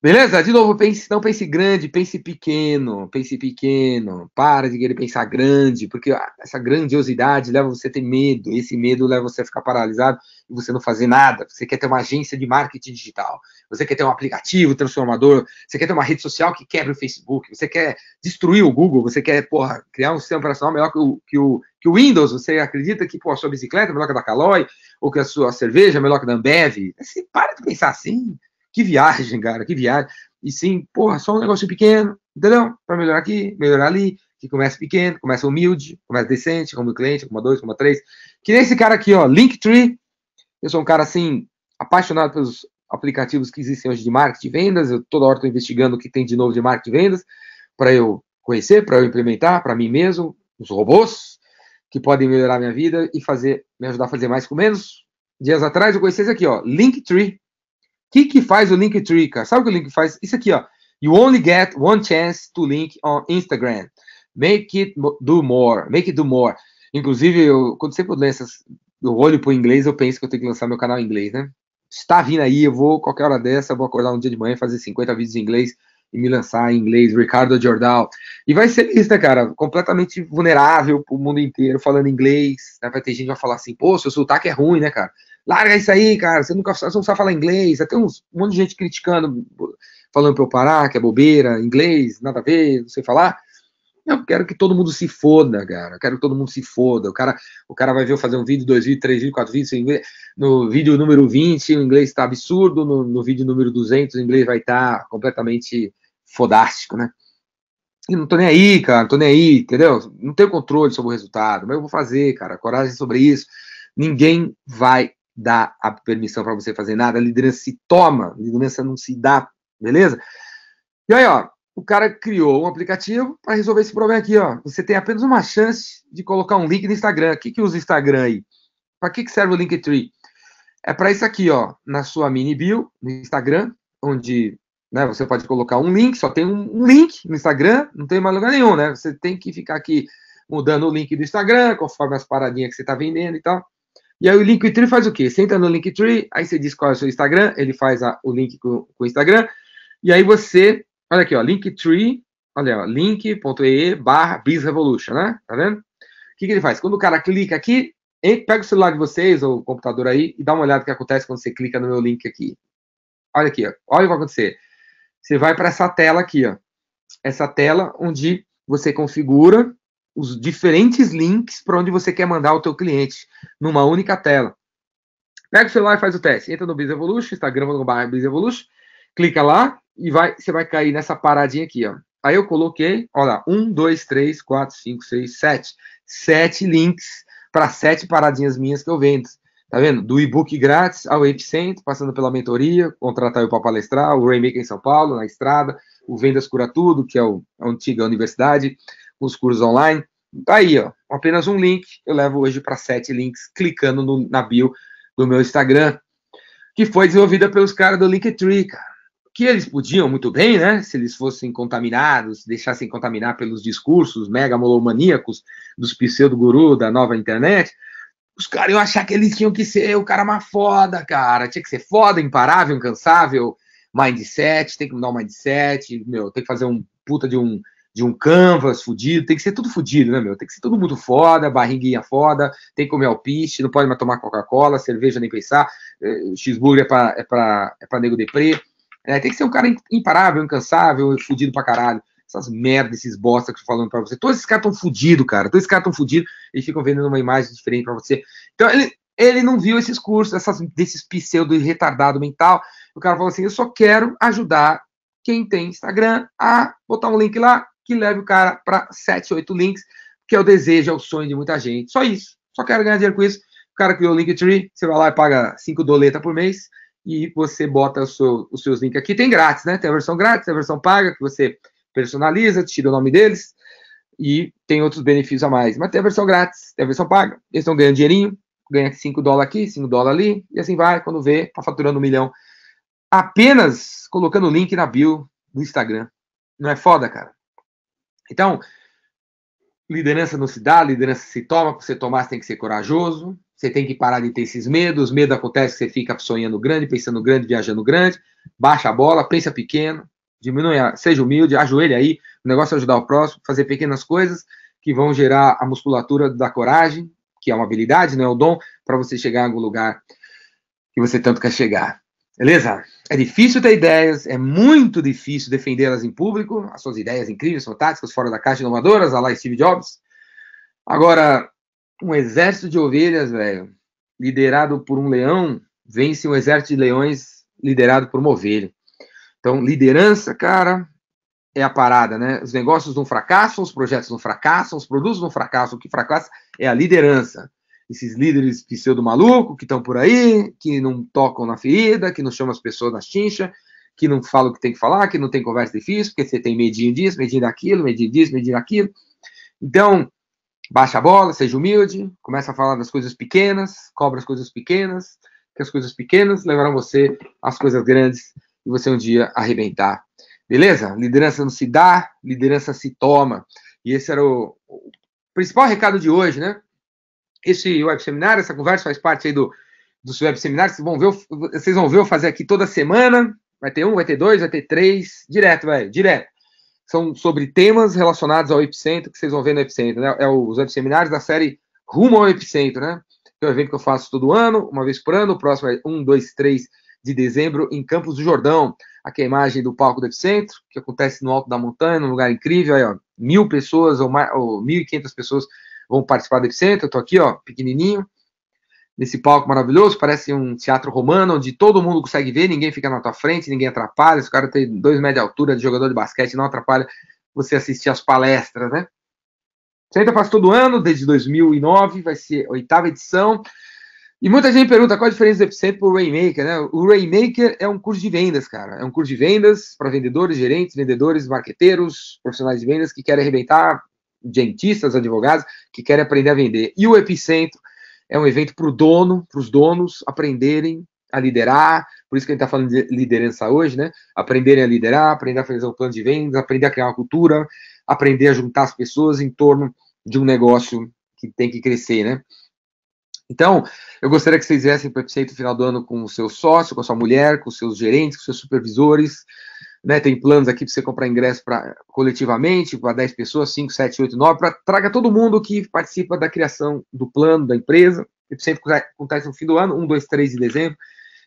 Beleza? De novo, pense, não pense grande, pense pequeno, pense pequeno. Para de querer pensar grande, porque essa grandiosidade leva você a ter medo. Esse medo leva você a ficar paralisado e você não fazer nada. Você quer ter uma agência de marketing digital, você quer ter um aplicativo transformador, você quer ter uma rede social que quebra o Facebook, você quer destruir o Google, você quer, porra, criar um sistema operacional melhor que o, que o, que o Windows. Você acredita que, pô, a sua bicicleta é melhor que a da Caloi, ou que a sua cerveja é melhor que a da Ambev? Assim, para de pensar assim. Que viagem, cara, que viagem. E sim, porra, só um negócio pequeno, entendeu? Para melhorar aqui, melhorar ali, que começa pequeno, começa humilde, começa decente, como cliente, como dois, como três. Que nem esse cara aqui, ó, Linktree. Eu sou um cara, assim, apaixonado pelos aplicativos que existem hoje de marketing e vendas. Eu toda hora estou investigando o que tem de novo de marketing e vendas para eu conhecer, para eu implementar, para mim mesmo, os robôs que podem melhorar minha vida e fazer, me ajudar a fazer mais com menos. Dias atrás eu conheci esse aqui, ó, Linktree que, que faz o Linktree, cara? Sabe o que o Link faz? Isso aqui, ó. You only get one chance to link on Instagram. Make it do more. Make it do more. Inclusive, eu, quando sempre lanço, eu olho pro inglês, eu penso que eu tenho que lançar meu canal em inglês, né? Está vindo aí, eu vou, qualquer hora dessa, vou acordar um dia de manhã, fazer 50 vídeos em inglês e me lançar em inglês, Ricardo Jordal. E vai ser isso, né, cara? Completamente vulnerável pro mundo inteiro, falando inglês. Né? Vai ter gente que vai falar assim, pô, seu sotaque é ruim, né, cara? Larga isso aí, cara, você nunca você não sabe falar inglês. Até um monte de gente criticando, falando para eu parar, que é bobeira, inglês, nada a ver, não sei falar. Eu quero que todo mundo se foda, cara. Eu quero que todo mundo se foda. O cara, o cara vai ver eu fazer um vídeo, dois vídeos, três vídeos, quatro vídeos. Inglês, no vídeo número 20, o inglês está absurdo. No, no, vídeo número 200, o inglês vai estar tá completamente fodástico, né? E não tô nem aí, cara. Não tô nem aí, entendeu? Não tenho controle sobre o resultado. Mas eu vou fazer, cara. Coragem sobre isso. Ninguém vai dá a permissão para você fazer nada, a liderança se toma, a liderança não se dá, beleza? E aí, ó, o cara criou um aplicativo para resolver esse problema aqui, ó. Você tem apenas uma chance de colocar um link no Instagram. O que, que usa o Instagram aí? Para que, que serve o Linktree? É para isso aqui, ó, na sua mini bio, no Instagram, onde né, você pode colocar um link, só tem um, link no Instagram, não tem mais lugar nenhum, né? Você tem que ficar aqui mudando o link do Instagram, conforme as paradinhas que você está vendendo e tal. E aí o Linktree faz o quê? Você entra no Linktree, aí você diz qual é o seu Instagram, ele faz a, o link com, com, o Instagram, e aí você, olha aqui, ó, Linktree, olha, link.ee barra Revolution, né? Tá vendo? O que, que ele faz? Quando o cara clica aqui, pega o celular de vocês ou o computador aí e dá uma olhada no que acontece quando você clica no meu link aqui. Olha aqui, ó, olha o que vai acontecer. Você vai para essa tela aqui, ó. Essa tela onde você configura os diferentes links para onde você quer mandar o teu cliente numa única tela. Pega o celular e faz o teste. Entra no Biz Evolution, instagram.com.br Biz Evolution, clica lá e vai, você vai cair nessa paradinha aqui, ó. Aí eu coloquei, olha lá, um, dois, três, quatro, cinco, seis, sete. Sete links para sete paradinhas minhas que eu vendo. Tá vendo? Do e-book grátis ao Epicentro, passando pela mentoria, contratar eu para palestrar, o Rainmaker em São Paulo, na estrada, o Vendas Cura Tudo, que é o, a antiga universidade, os cursos online. Tá aí, ó. Apenas um link. Eu levo hoje para sete links, clicando no, na bio do meu Instagram, que foi desenvolvida pelos caras do Linktree, cara. Que eles podiam muito bem, né? Se eles fossem contaminados, deixassem contaminar pelos discursos mega molomaníacos dos pseudo-guru da nova internet, os caras iam achar que eles tinham que ser o cara mais foda, cara. Tinha que ser foda, imparável, incansável, mindset, tem que mudar o mindset, meu, tem que fazer um puta de um de um canvas fudido, tem que ser tudo fudido, né, meu? Tem que ser tudo muito foda, barriguinha foda, tem que comer alpiste, não pode mais tomar Coca-Cola, cerveja nem pensar, eh, cheeseburger é pra, é pra, é pra nego deprê. É, tem que ser um cara imparável, incansável, fudido pra caralho. Essas merdas, esses bosta que eu tô falando pra você. Todos esses caras tão fudidos, cara. Todos esses caras tão fudidos e ficam vendendo uma imagem diferente pra você. Então, ele, ele não viu esses cursos, essas, desses pseudo retardado mental. O cara falou assim: eu só quero ajudar quem tem Instagram a botar um link lá, que leve o cara para 7, 8 links, que é o desejo, é o sonho de muita gente. Só isso. Só quero ganhar dinheiro com isso. O cara criou o Linktree, você vai lá e paga 5 doletas por mês e você bota seu, os seus links aqui. Tem grátis, né? Tem a versão grátis, tem a versão paga, que você personaliza, tira o nome deles e tem outros benefícios a mais. Mas tem a versão grátis, tem a versão paga. Eles estão ganhando dinheirinho, ganha 5 dólares aqui, 5 dólares ali, e assim vai. Quando vê, tá faturando um milhão. Apenas colocando o link na bio do Instagram. Não é foda, cara? Então, liderança não se dá, liderança se toma, para você tomar você tem que ser corajoso, você tem que parar de ter esses medos, medo acontece, você fica sonhando grande, pensando grande, viajando grande, baixa a bola, pensa pequeno, diminui, seja humilde, ajoelhe aí, o negócio é ajudar o próximo, fazer pequenas coisas que vão gerar a musculatura da coragem, que é uma habilidade, não é o dom, para você chegar em algum lugar que você tanto quer chegar. Beleza? É difícil ter ideias, é muito difícil defendê-las em público, as suas ideias incríveis, fantásticas, fora da caixa, inovadoras, a lá Steve Jobs. Agora, um exército de ovelhas, velho, liderado por um leão, vence um exército de leões liderado por uma ovelha. Então, liderança, cara, é a parada, né? Os negócios não fracassam, os projetos não fracassam, os produtos não fracassam, o que fracassa é a liderança esses líderes pseudo maluco que estão por aí, que não tocam na ferida, que não chamam as pessoas na chincha, que não falam o que tem que falar, que não tem conversa difícil, porque você tem medinho disso, medinho daquilo, medinho disso, medinho daquilo. Então, baixa a bola, seja humilde, começa a falar das coisas pequenas, cobra as coisas pequenas, que as coisas pequenas levarão você às coisas grandes e você um dia arrebentar. Beleza? Liderança não se dá, liderança se toma. E esse era o, o principal recado de hoje, né? Esse web seminário, essa conversa faz parte aí do, dos web seminários. Vocês vão, ver, vocês vão ver eu fazer aqui toda semana. Vai ter um, vai ter dois, vai ter três, direto, velho, direto. São sobre temas relacionados ao Epicentro, que vocês vão ver no Epicentro, né? É os web seminários da série Rumo ao Epicentro, né? Que é um evento que eu faço todo ano, uma vez por ano. O próximo é 1, 2, 3 de dezembro em Campos do Jordão. Aqui é a imagem do palco do Epicentro, que acontece no alto da montanha, num lugar incrível. Aí, ó, mil pessoas ou, mais, ou 1.500 pessoas vão participar do Epicentro. Eu tô aqui, ó, pequenininho, nesse palco maravilhoso, parece um teatro romano, onde todo mundo consegue ver, ninguém fica na tua frente, ninguém atrapalha. Esse cara tem dois metros de altura de jogador de basquete, não atrapalha você assistir as palestras, né? Eu faço todo ano, desde 2009, vai ser a oitava edição. E muita gente pergunta qual a diferença do Epicentro para o Rainmaker, né? O Rainmaker é um curso de vendas, cara. É um curso de vendas para vendedores, gerentes, vendedores, marqueteiros, profissionais de vendas que querem arrebentar dentistas, advogados que querem aprender a vender. E o Epicentro é um evento para o dono, para os donos aprenderem a liderar, por isso que a gente está falando de liderança hoje, né? Aprenderem a liderar, aprender a fazer um plano de vendas, aprender a criar uma cultura, aprender a juntar as pessoas em torno de um negócio que tem que crescer, né? Então, eu gostaria que vocês viessem para o Epicentro no final do ano com o seu sócio, com a sua mulher, com os seus gerentes, com os seus supervisores, né, tem planos aqui para você comprar ingresso pra, coletivamente, para 10 pessoas, 5, 7, 8, 9, para traga todo mundo que participa da criação do plano da empresa. Sempre acontece no fim do ano, 1, 2, 3 de dezembro.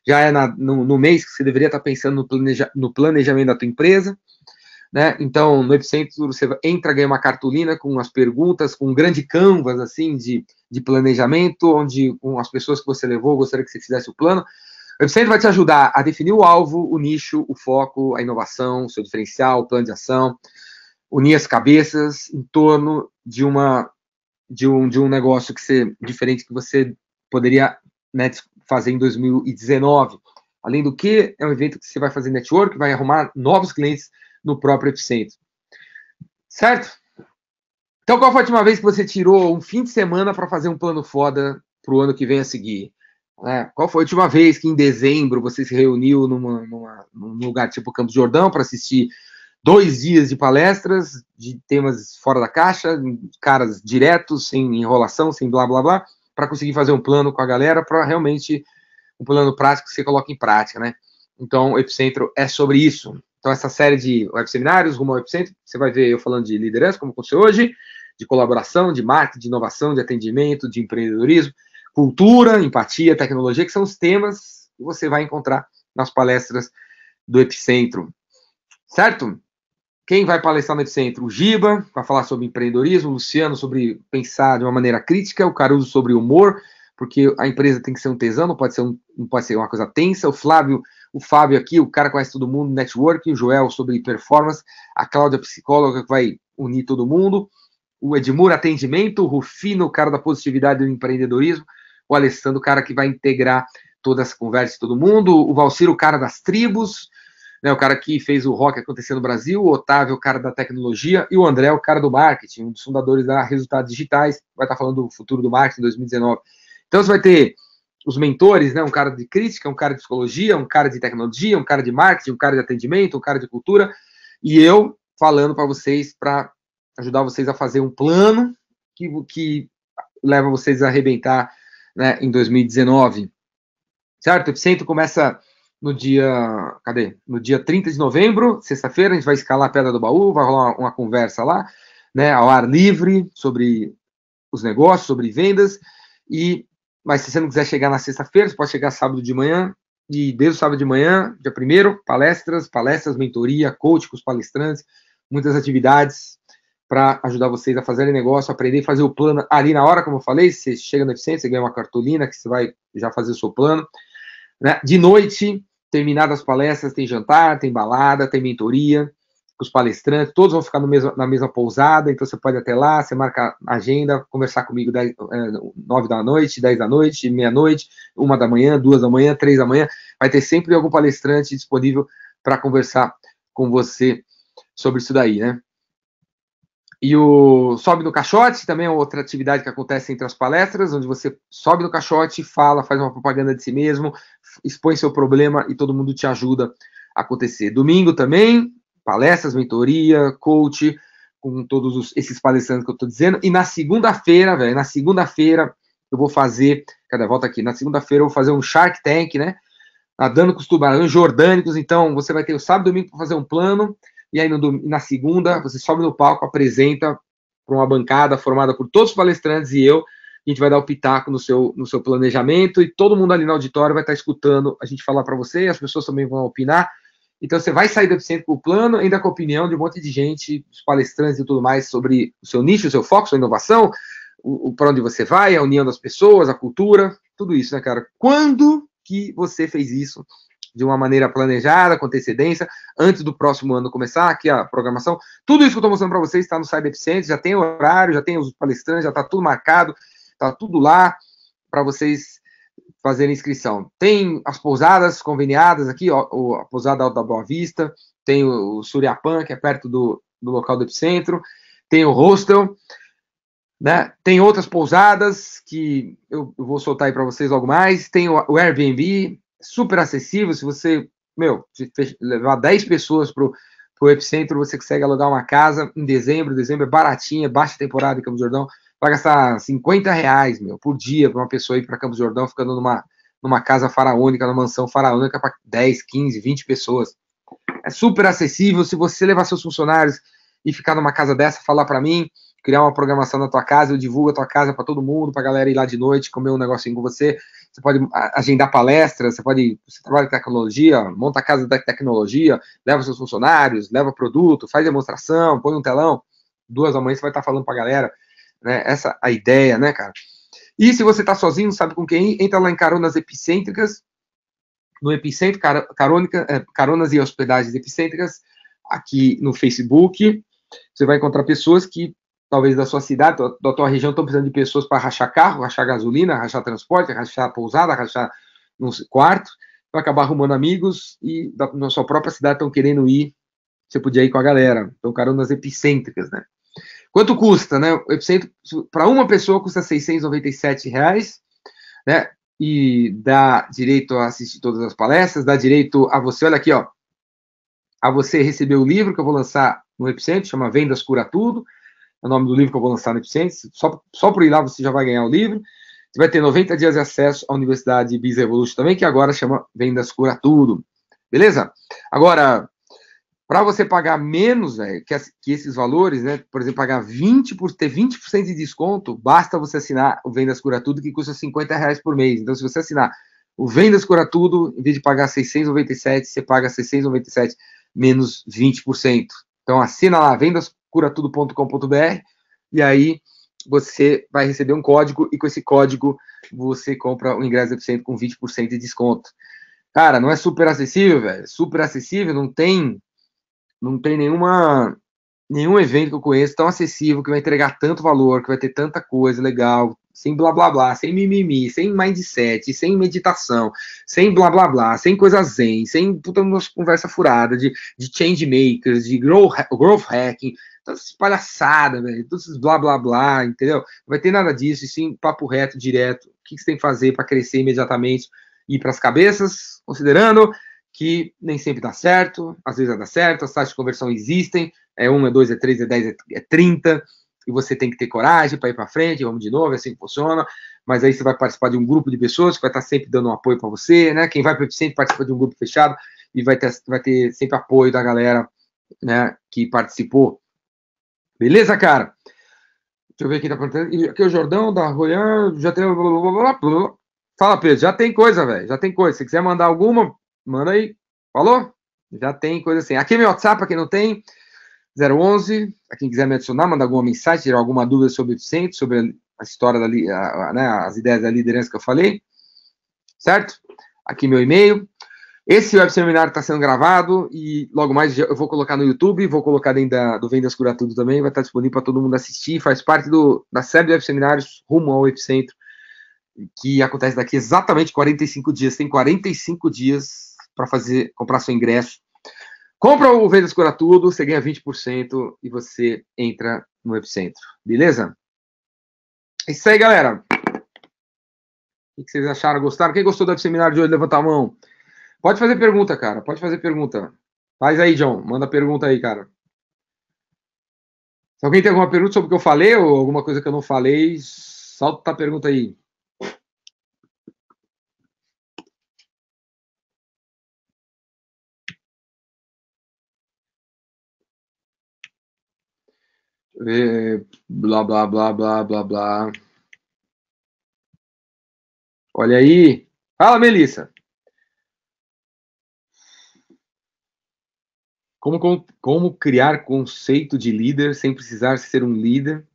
Já é na, no, no, mês que você deveria estar pensando no, planeja, no planejamento da tua empresa. Né? Então, no Epicentro, você entra, ganha uma cartolina com as perguntas, com um grande canvas assim de, de planejamento, onde com as pessoas que você levou, gostaria que você fizesse o plano. Epicentro vai te ajudar a definir o alvo, o nicho, o foco, a inovação, o seu diferencial, o plano de ação, unir as cabeças em torno de uma de um, de um negócio que ser diferente que você poderia né, fazer em 2019. Além do que, é um evento que você vai fazer network, vai arrumar novos clientes no próprio Epicentro. Certo? Então, qual foi a última vez que você tirou um fim de semana para fazer um plano foda para o ano que vem a seguir? É, qual foi a última vez que em dezembro você se reuniu numa, numa, num lugar tipo Campos Jordão para assistir dois dias de palestras de temas fora da caixa, caras diretos, sem enrolação, sem blá blá blá, para conseguir fazer um plano com a galera para realmente um plano prático que você coloque em prática, né? Então, o Epicentro é sobre isso. Então, essa série de web seminários rumo ao Epicentro, você vai ver eu falando de liderança, como aconteceu hoje, de colaboração, de marketing, de inovação, de atendimento, de empreendedorismo, cultura, empatia, tecnologia, que são os temas que você vai encontrar nas palestras do Epicentro. Certo? Quem vai palestrar no Epicentro? O Giba, para falar sobre empreendedorismo, o Luciano sobre pensar de uma maneira crítica, o Caruso sobre humor, porque a empresa tem que ser um tesão, não pode ser, um, não pode ser uma coisa tensa. O Flávio, o Fábio aqui, o cara conhece todo mundo, networking, o Joel sobre performance, a Cláudia, psicóloga, que vai unir todo mundo, o Edmur, atendimento, o Rufino, o cara da positividade do empreendedorismo, o Alessandro, o cara que vai integrar toda essa conversa de todo mundo, o Valciro, o cara das tribos, né, o cara que fez o rock acontecer no Brasil, o Otávio, o cara da tecnologia, e o André, o cara do marketing, um dos fundadores da Resultados Digitais, vai estar falando do futuro do marketing em 2019. Então você vai ter os mentores, né, um cara de crítica, um cara de psicologia, um cara de tecnologia, um cara de marketing, um cara de atendimento, um cara de cultura, e eu falando para vocês para ajudar vocês a fazer um plano que, que leva vocês a arrebentar né, em 2019. Certo? O Epicentro começa no dia. Cadê? No dia 30 de novembro, sexta-feira, a gente vai escalar a Pedra do Baú, vai rolar uma, uma conversa lá, né, ao ar livre, sobre os negócios, sobre vendas. E, mas se você não quiser chegar na sexta-feira, você pode chegar sábado de manhã, e desde o sábado de manhã, dia primeiro, palestras, palestras, mentoria, coach com os palestrantes, muitas atividades para ajudar vocês a fazerem negócio, aprender a fazer o plano ali na hora, como eu falei, você chega na eficiência, você ganha uma cartolina que você vai já fazer o seu plano. Né? De noite, terminadas as palestras, tem jantar, tem balada, tem mentoria com os palestrantes, todos vão ficar mesmo, na mesma pousada, então você pode até lá, você marca a agenda, conversar comigo 10, é, 9 da noite, 10 da noite, meia-noite, uma da manhã, duas da manhã, três da manhã, vai ter sempre algum palestrante disponível para conversar com você sobre isso daí, né? E o Sobe no Caixote também é outra atividade que acontece entre as palestras, onde você sobe no caixote, fala, faz uma propaganda de si mesmo, expõe seu problema e todo mundo te ajuda a acontecer. Domingo também, palestras, mentoria, coach, com todos os, esses palestrantes que eu estou dizendo. E na segunda-feira, velho, na segunda-feira eu vou fazer, cadê, volta aqui, na segunda-feira eu vou fazer um Shark Tank, né? Nadando com os tubarões jordânicos, então você vai ter o sábado e domingo para fazer um plano, e aí no, na segunda você sobe no palco, apresenta para uma bancada formada por todos os palestrantes e eu, a gente vai dar o pitaco no seu, no seu planejamento e todo mundo ali no auditório vai estar escutando a gente falar para você, as pessoas também vão opinar. Então você vai sair do Epicentro com o plano, ainda com a opinião de um monte de gente, os palestrantes e tudo mais sobre o seu nicho, o seu foco, sua inovação, o, o para onde você vai, a união das pessoas, a cultura, tudo isso, né, cara? Quando que você fez isso de uma maneira planejada, com antecedência, antes do próximo ano começar, aqui a programação. Tudo isso que eu estou mostrando para vocês está no Cyber Epicentro, já tem horário, já tem os palestrantes, já está tudo marcado, está tudo lá para vocês fazerem inscrição. Tem as pousadas conveniadas aqui, ó, a pousada Alta Boa Vista, tem o, Suriapan, que é perto do, do local do Epicentro, tem o hostel, né? Tem outras pousadas que eu, vou soltar aí para vocês logo mais. Tem o Airbnb, super acessível. Se você, meu, levar 10 pessoas para o Epicentro, você consegue alugar uma casa em dezembro. Dezembro é baratinha, baixa temporada em Campos Jordão. Vai gastar 50 reais, meu, por dia para uma pessoa ir para Campos Jordão, ficando numa, numa casa faraônica, numa mansão faraônica para 10, 15, 20 pessoas. É super acessível. Se você levar seus funcionários e ficar numa casa dessa, falar para mim, criar uma programação na tua casa, eu divulgo a tua casa para todo mundo, para a galera ir lá de noite, comer um negocinho com você você pode agendar palestras, você pode, você trabalha em tecnologia, monta a casa da tecnologia, leva seus funcionários, leva produto, faz demonstração, põe um telão, duas da manhã você vai estar falando para a galera, né? Essa é a ideia, né, cara? E se você está sozinho, sabe com quem, entra lá em Caronas Epicêntricas, no Epicentro, carônica, é, Caronas e Hospedagens Epicêntricas, aqui no Facebook. Você vai encontrar pessoas que talvez da sua cidade, da tua região, estão precisando de pessoas para rachar carro, rachar gasolina, rachar transporte, rachar pousada, rachar no quarto, vai acabar arrumando amigos e da, na sua própria cidade estão querendo ir, você podia ir com a galera. Então, caronas epicêntricas, né? Quanto custa, né? O epicentro, para uma pessoa, custa 697 reais, né? E dá direito a assistir todas as palestras, dá direito a você, olha aqui, ó, a você receber o livro que eu vou lançar no Epicentro, chama Vendas Cura Tudo, o nome do livro que eu vou lançar no Eficiência. Só, só por ir lá você já vai ganhar o livro. Você vai ter 90 dias de acesso à Universidade Biz Evolution também, que agora chama Vendas Cura Tudo. Beleza? Agora, para você pagar menos, véio, que, que, esses valores, né? Por exemplo, pagar 20 por ter 20% de desconto, basta você assinar o Vendas Cura Tudo, que custa 50 reais por mês. Então, se você assinar o Vendas Cura Tudo, em vez de pagar 697, você paga 697 menos 20%. Então, assina lá, Vendas curatudo.com.br e aí você vai receber um código e com esse código você compra o ingresso eficiente com 20% de desconto. Cara, não é super acessível, velho. Super acessível, não tem não tem nenhuma nenhum evento que eu conheço tão acessível que vai entregar tanto valor, que vai ter tanta coisa legal, sem blá blá blá, sem mimimi, sem mindset, sem meditação, sem blá blá blá, sem coisa zen, sem puta conversa furada de, de change makers, de growth, growth hacking, essas palhaçadas, velho, todos esses blá blá blá, entendeu? Não vai ter nada disso, e sim papo reto, direto. O que você tem que fazer para crescer imediatamente? Ir para as cabeças, considerando que nem sempre dá certo, às vezes dá certo, as taxas de conversão existem, é 1, é 2, é 3, é 10, é 30, e você tem que ter coragem para ir para frente, vamos de novo, é assim que funciona, mas aí você vai participar de um grupo de pessoas que vai estar sempre dando um apoio para você, né? Quem vai para o Eficiente participa de um grupo fechado e vai ter, vai ter sempre apoio da galera, né, que participou. Beleza, cara? Deixa eu ver aqui, tá perguntando. Aqui é o Jordão, da Royan, já tem. Fala, Pedro, já tem coisa, velho, já tem coisa. Se quiser mandar alguma, manda aí. Falou? Já tem coisa assim. Aqui é meu WhatsApp, para quem não tem, 011. Para quem quiser me adicionar, mandar alguma mensagem, tirar alguma dúvida sobre o centro, sobre a história da, a, né, as ideias da liderança que eu falei. Certo? Aqui meu e-mail. Esse web seminário está sendo gravado e logo mais eu vou colocar no YouTube, vou colocar dentro da, do Vendas Cura Tudo também, vai estar disponível para todo mundo assistir, faz parte do, da série de web seminários rumo ao Epicentro, que acontece daqui exatamente 45 dias. Tem 45 dias para fazer comprar seu ingresso. Compra o Vendas Cura Tudo, você ganha 20% e você entra no Epicentro. Beleza? É isso aí, galera. O que vocês acharam? Gostaram? Quem gostou do web seminário de hoje, levanta a mão. Pode fazer pergunta, cara. Pode fazer pergunta. Faz aí, John. Manda pergunta aí, cara. Se alguém tem alguma pergunta sobre o que eu falei ou alguma coisa que eu não falei, solta a pergunta aí. É, blá, blá, blá, blá, blá, blá. Olha aí. Fala, Melissa. Como, como criar conceito de líder sem precisar ser um líder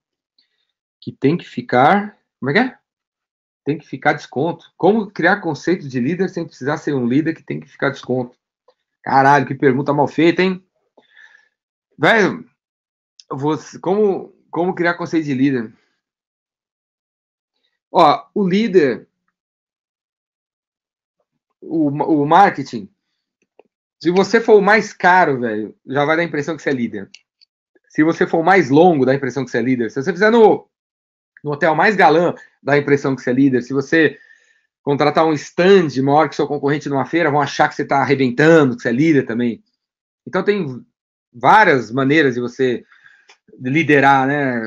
que tem que ficar. Como é que é? Tem que ficar desconto. Como criar conceito de líder sem precisar ser um líder que tem que ficar desconto? Caralho, que pergunta mal feita, hein? Velho, você, como, como criar conceito de líder? Ó, o líder, o, o marketing, se você for o mais caro, velho, já vai dar a impressão que você é líder. Se você for o mais longo, dá a impressão que você é líder. Se você fizer no, no hotel mais galã, dá a impressão que você é líder. Se você contratar um stand maior que seu concorrente numa feira, vão achar que você está arrebentando, que você é líder também. Então tem várias maneiras de você liderar, né?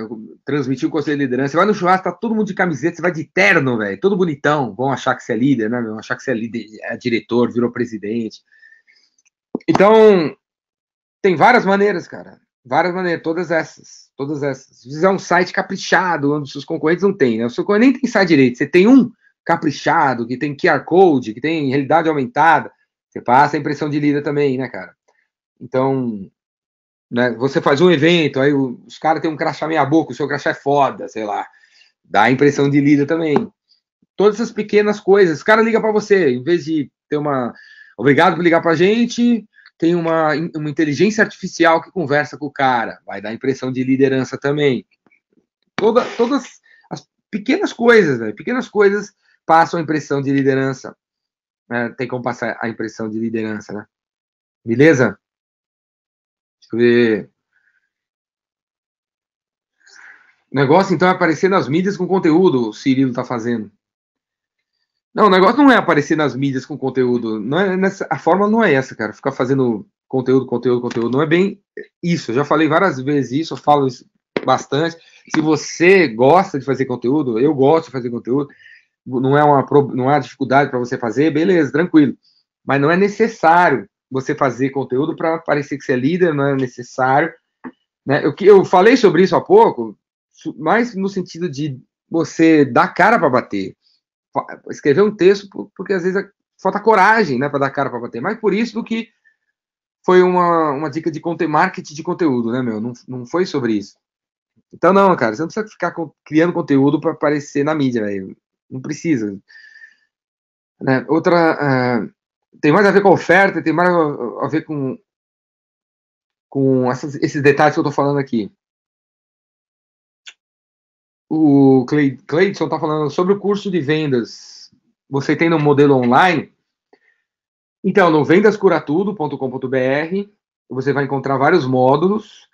Transmitir o conselho de liderança. Você vai no churrasco, tá todo mundo de camiseta, você vai de terno, velho, todo bonitão. Vão achar que você é líder, né? Vão achar que você é líder, é diretor, virou presidente. Então, tem várias maneiras, cara. Várias maneiras, todas essas. Todas essas. Se fizer um site caprichado, onde seus concorrentes não têm, né? O seu concorrente nem tem site direito. Você tem um caprichado, que tem QR Code, que tem realidade aumentada, você passa a impressão de líder também, né, cara? Então, né, você faz um evento, aí os caras têm um crachá meia boca, o seu crachá é foda, sei lá. Dá a impressão de líder também. Todas essas pequenas coisas. O cara liga para você, em vez de ter uma Obrigado por ligar para a gente. Tem uma, uma inteligência artificial que conversa com o cara. Vai dar impressão de liderança também. Toda, todas as pequenas coisas, né? pequenas coisas passam a impressão de liderança. Né? Tem como passar a impressão de liderança, né? Beleza? Deixa eu ver. O negócio, então, é aparecer nas mídias com conteúdo, o Cirilo está fazendo. Não, o negócio não é aparecer nas mídias com conteúdo. Não é nessa, a forma não é essa, cara. Ficar fazendo conteúdo, conteúdo, conteúdo. Não é bem isso. Eu já falei várias vezes isso, eu falo isso bastante. Se você gosta de fazer conteúdo, eu gosto de fazer conteúdo. Não é uma, não é uma dificuldade para você fazer, beleza, tranquilo. Mas não é necessário você fazer conteúdo para parecer que você é líder, não é necessário. Né? Eu, eu falei sobre isso há pouco, mais no sentido de você dar cara para bater escrever um texto, porque às vezes falta coragem, né, para dar cara para bater. Mas por isso do que foi uma, uma dica de marketing de conteúdo, né, meu? Não, não foi sobre isso. Então, não, cara, você não precisa ficar criando conteúdo para aparecer na mídia, velho. Não precisa. Né? Outra. Uh, tem mais a ver com a oferta, tem mais a, a ver com, com essas, esses detalhes que eu tô falando aqui o Cleidson está falando sobre o curso de vendas. Você tem no modelo online? Então, no vendascuratudo.com.br, você vai encontrar vários módulos.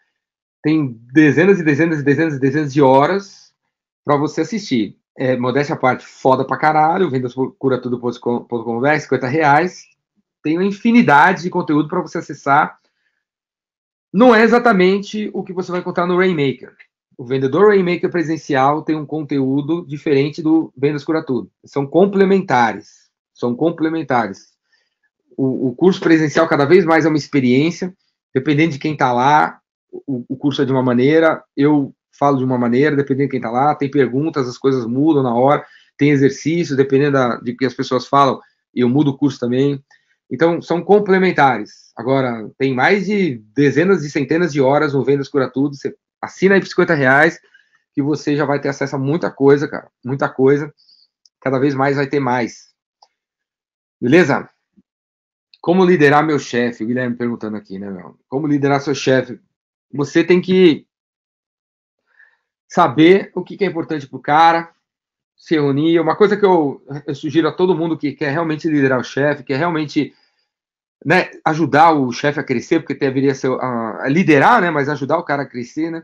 Tem dezenas e dezenas e dezenas e dezenas de horas para você assistir. É, modéstia à parte, foda pra caralho. Vendascuratudo.com.br, 50 reais. tem uma infinidade de conteúdo para você acessar. Não é exatamente o que você vai encontrar no Rainmaker. O vendedor Rainmaker presencial tem um conteúdo diferente do Vendas Cura Tudo. São complementares. São complementares. O, o curso presencial cada vez mais é uma experiência. Dependendo de quem está lá, o, o curso é de uma maneira, eu falo de uma maneira, dependendo de quem está lá, tem perguntas, as coisas mudam na hora, tem exercícios, dependendo da, de que as pessoas falam, eu mudo o curso também. Então, são complementares. Agora, tem mais de dezenas e centenas de horas no Vendas Cura Tudo, você assina aí por 50 reais, que você já vai ter acesso a muita coisa, cara, muita coisa. Cada vez mais vai ter mais. Beleza? Como liderar meu chefe? O Guilherme perguntando aqui, né, meu? Como liderar seu chefe? Você tem que saber o que é importante para o cara, se reunir. Uma coisa que eu, eu, sugiro a todo mundo que quer realmente liderar o chefe, quer realmente né, ajudar o chefe a crescer, porque deveria ser uh, liderar, né, mas ajudar o cara a crescer, né?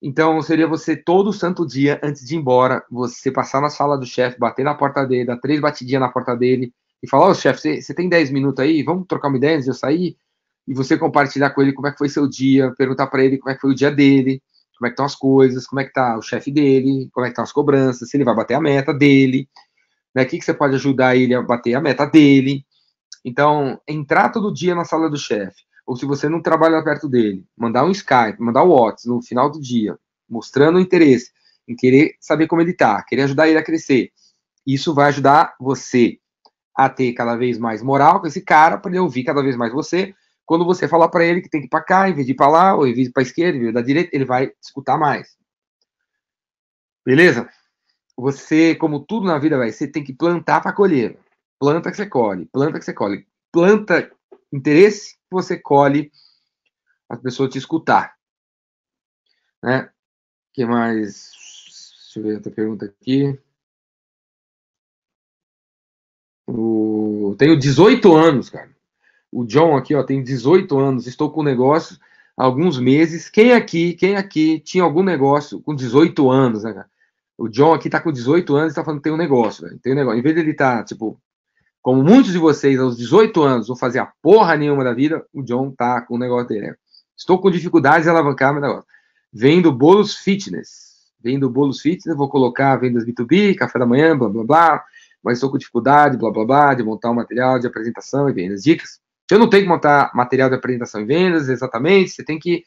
Então seria você todo santo dia antes de ir embora, você passar na sala do chefe, bater na porta dele, dar três batidinhas na porta dele e falar: "Ô, oh, chefe, você, tem 10 minutos aí? Vamos trocar uma ideia antes de eu sair?" E você compartilhar com ele como é que foi seu dia, perguntar para ele como é que foi o dia dele, como é que estão as coisas, como é que tá o chefe dele, como é que estão as cobranças, se ele vai bater a meta dele, né? O que, que você pode ajudar ele a bater a meta dele. Então, entrar todo dia na sala do chefe, ou se você não trabalha perto dele, mandar um Skype, mandar um WhatsApp no final do dia, mostrando interesse em querer saber como ele está, querer ajudar ele a crescer. Isso vai ajudar você a ter cada vez mais moral com esse cara, para ele ouvir cada vez mais você, quando você falar para ele que tem que ir para cá, em vez de ir para lá, ou em vez de ir para esquerda, em vez da direita, ele vai escutar mais. Beleza? Você, como tudo na vida, vai, você tem que plantar para colher. Planta que você colhe, planta que você colhe. Planta interesse, você colhe as pessoas te escutar. Né? que mais? Deixa eu ver outra pergunta aqui. O... Tenho 18 anos, cara. O John aqui, ó, tem 18 anos, estou com negócio há alguns meses. Quem aqui, quem aqui tinha algum negócio com 18 anos, né, cara? O John aqui tá com 18 anos e tá falando que tem um negócio, velho. Tem um negócio. Em vez de ele tá, tipo, como muitos de vocês aos 18 anos vão fazer a porra nenhuma da vida, o John tá com o negócio dele. Né? Estou com dificuldades em alavancar meu negócio. Vendo bolos fitness. Vendo bolos fitness, vou colocar vendas B2B, café da manhã, blá blá blá. Mas estou com dificuldade, blá blá blá, de montar um material de apresentação e vendas. Dicas? Você não tem que montar material de apresentação e vendas, exatamente. Você tem que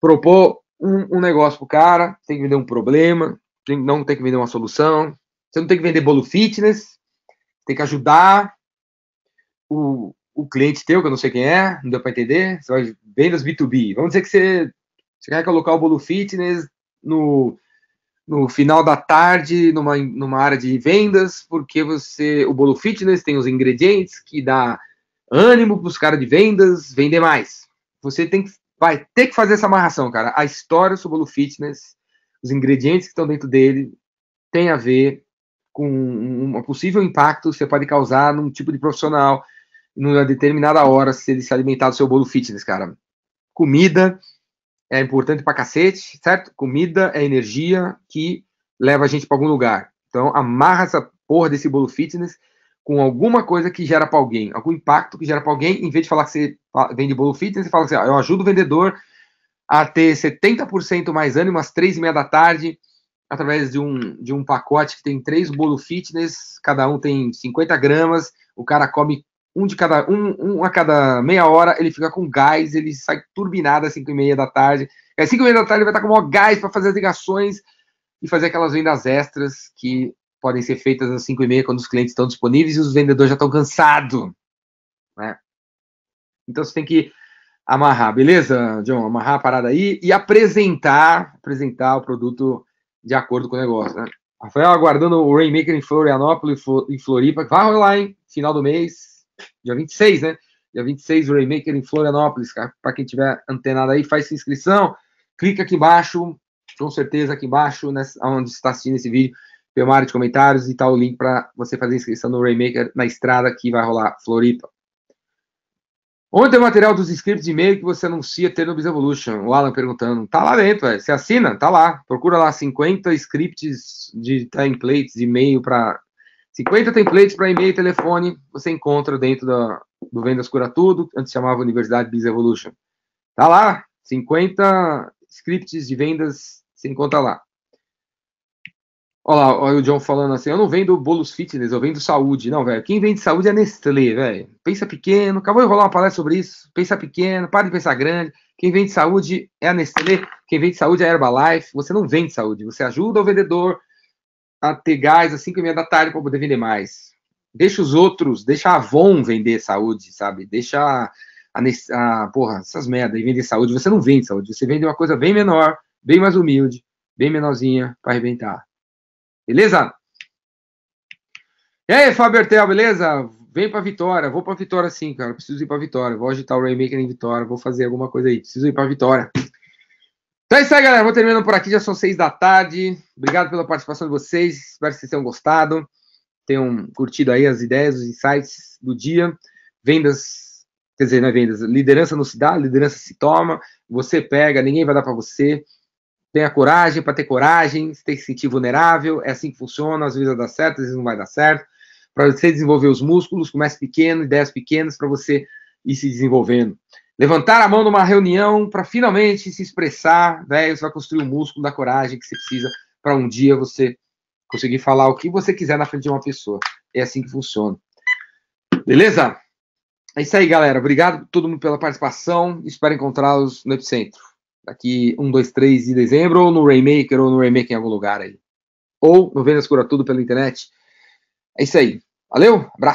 propor um, um negócio para o cara, tem que vender um problema, tem, não tem que vender uma solução. Você não tem que vender bolo fitness, tem que ajudar o, o cliente teu, que eu não sei quem é, não deu para entender. Você vai vendas B2B. Vamos dizer que você, você quer colocar o bolo fitness no, no final da tarde numa, numa área de vendas, porque você o bolo fitness tem os ingredientes que dá ânimo para os caras de vendas vender mais. Você tem que, vai ter que fazer essa amarração, cara. A história sobre o fitness, os ingredientes que estão dentro dele, tem a ver com um possível impacto que você pode causar num tipo de profissional, numa determinada hora, se ele se alimentar do seu bolo fitness, cara. Comida é importante pra cacete, certo? Comida é energia que leva a gente para algum lugar. Então, amarra essa porra desse bolo fitness com alguma coisa que gera para alguém, algum impacto que gera para alguém, em vez de falar que você vende bolo fitness, você fala assim, eu ajudo o vendedor a ter 70% mais ânimo às três e meia da tarde, através de um, de um pacote que tem três bolo fitness, cada um tem 50 gramas, o cara come um de cada um, um a cada meia hora, ele fica com gás, ele sai turbinado às 5 e meia da tarde. Às 5 e meia da tarde ele vai estar com o maior gás para fazer as ligações e fazer aquelas vendas extras que podem ser feitas às 5 e meia quando os clientes estão disponíveis e os vendedores já estão cansados. Né? Então você tem que amarrar, beleza, John? Amarrar a parada aí e apresentar, apresentar o produto de acordo com o negócio. Né? Rafael aguardando o Rainmaker em Florianópolis e Floripa. Vai rolar, hein? Final do mês, dia 26, né? Dia 26, o Rainmaker em Florianópolis. Para quem tiver antenado aí, faz sua inscrição. Clica aqui embaixo, com certeza aqui embaixo, nessa, onde está assistindo esse vídeo, tem uma área de comentários e tá o link para você fazer inscrição no Rainmaker na estrada que vai rolar Floripa. Onde tem o material dos scripts de e-mail que você anuncia ter no Biz Evolution? O Alan perguntando. Tá lá dentro, véio. você assina? Tá lá. Procura lá 50 scripts de templates de e-mail para 50 templates para e-mail e telefone você encontra dentro da, do Vendas Cura Tudo, antes chamava Universidade Biz Evolution. Tá lá, 50 scripts de vendas, você encontra lá. Olha lá, olha o John falando assim, eu não vendo bolos fitness, eu vendo saúde. Não, velho, quem vende saúde é Nestlé, velho. Pensa pequeno, acabou de rolar uma palestra sobre isso. Pensa pequeno, para de pensar grande. Quem vende saúde é a Nestlé, quem vende saúde é a Herbalife. Você não vende saúde, você ajuda o vendedor a ter gás às 5 e meia da tarde para poder vender mais. Deixa os outros, deixa a Avon vender saúde, sabe? Deixa a, a, a porra, essas merdas e vender saúde. Você não vende saúde, você vende uma coisa bem menor, bem mais humilde, bem menorzinha para arrebentar. Beleza? E aí, Fábio Bertel, beleza? Vem pra Vitória, vou pra Vitória sim, cara. Preciso ir pra Vitória. Vou agitar o Raymaker em Vitória, vou fazer alguma coisa aí. Preciso ir pra Vitória. Então é isso aí, galera. Vou terminando por aqui, já são seis da tarde. Obrigado pela participação de vocês. Espero que vocês tenham gostado. Tenham curtido aí as ideias, os insights do dia. Vendas, quer dizer, não é vendas, liderança não se dá, liderança se toma. Você pega, ninguém vai dar para você. Tenha coragem para ter coragem, você tem que se sentir vulnerável. É assim que funciona. Às vezes dá certo, às vezes não vai dar certo. Para você desenvolver os músculos, comece pequeno, ideias pequenas para você ir se desenvolvendo levantar a mão numa reunião para finalmente se expressar, velho, você vai construir o músculo da coragem que você precisa para um dia você conseguir falar o que você quiser na frente de uma pessoa. É assim que funciona. Beleza? É isso aí, galera. Obrigado a todo mundo pela participação. Espero encontrá-los no Epicentro. Daqui 1, 2, 3 de dezembro, ou no Raymaker, ou no Raymaker em algum lugar aí. Ou no Vendas Cura Tudo pela internet. É isso aí. Valeu, abraço.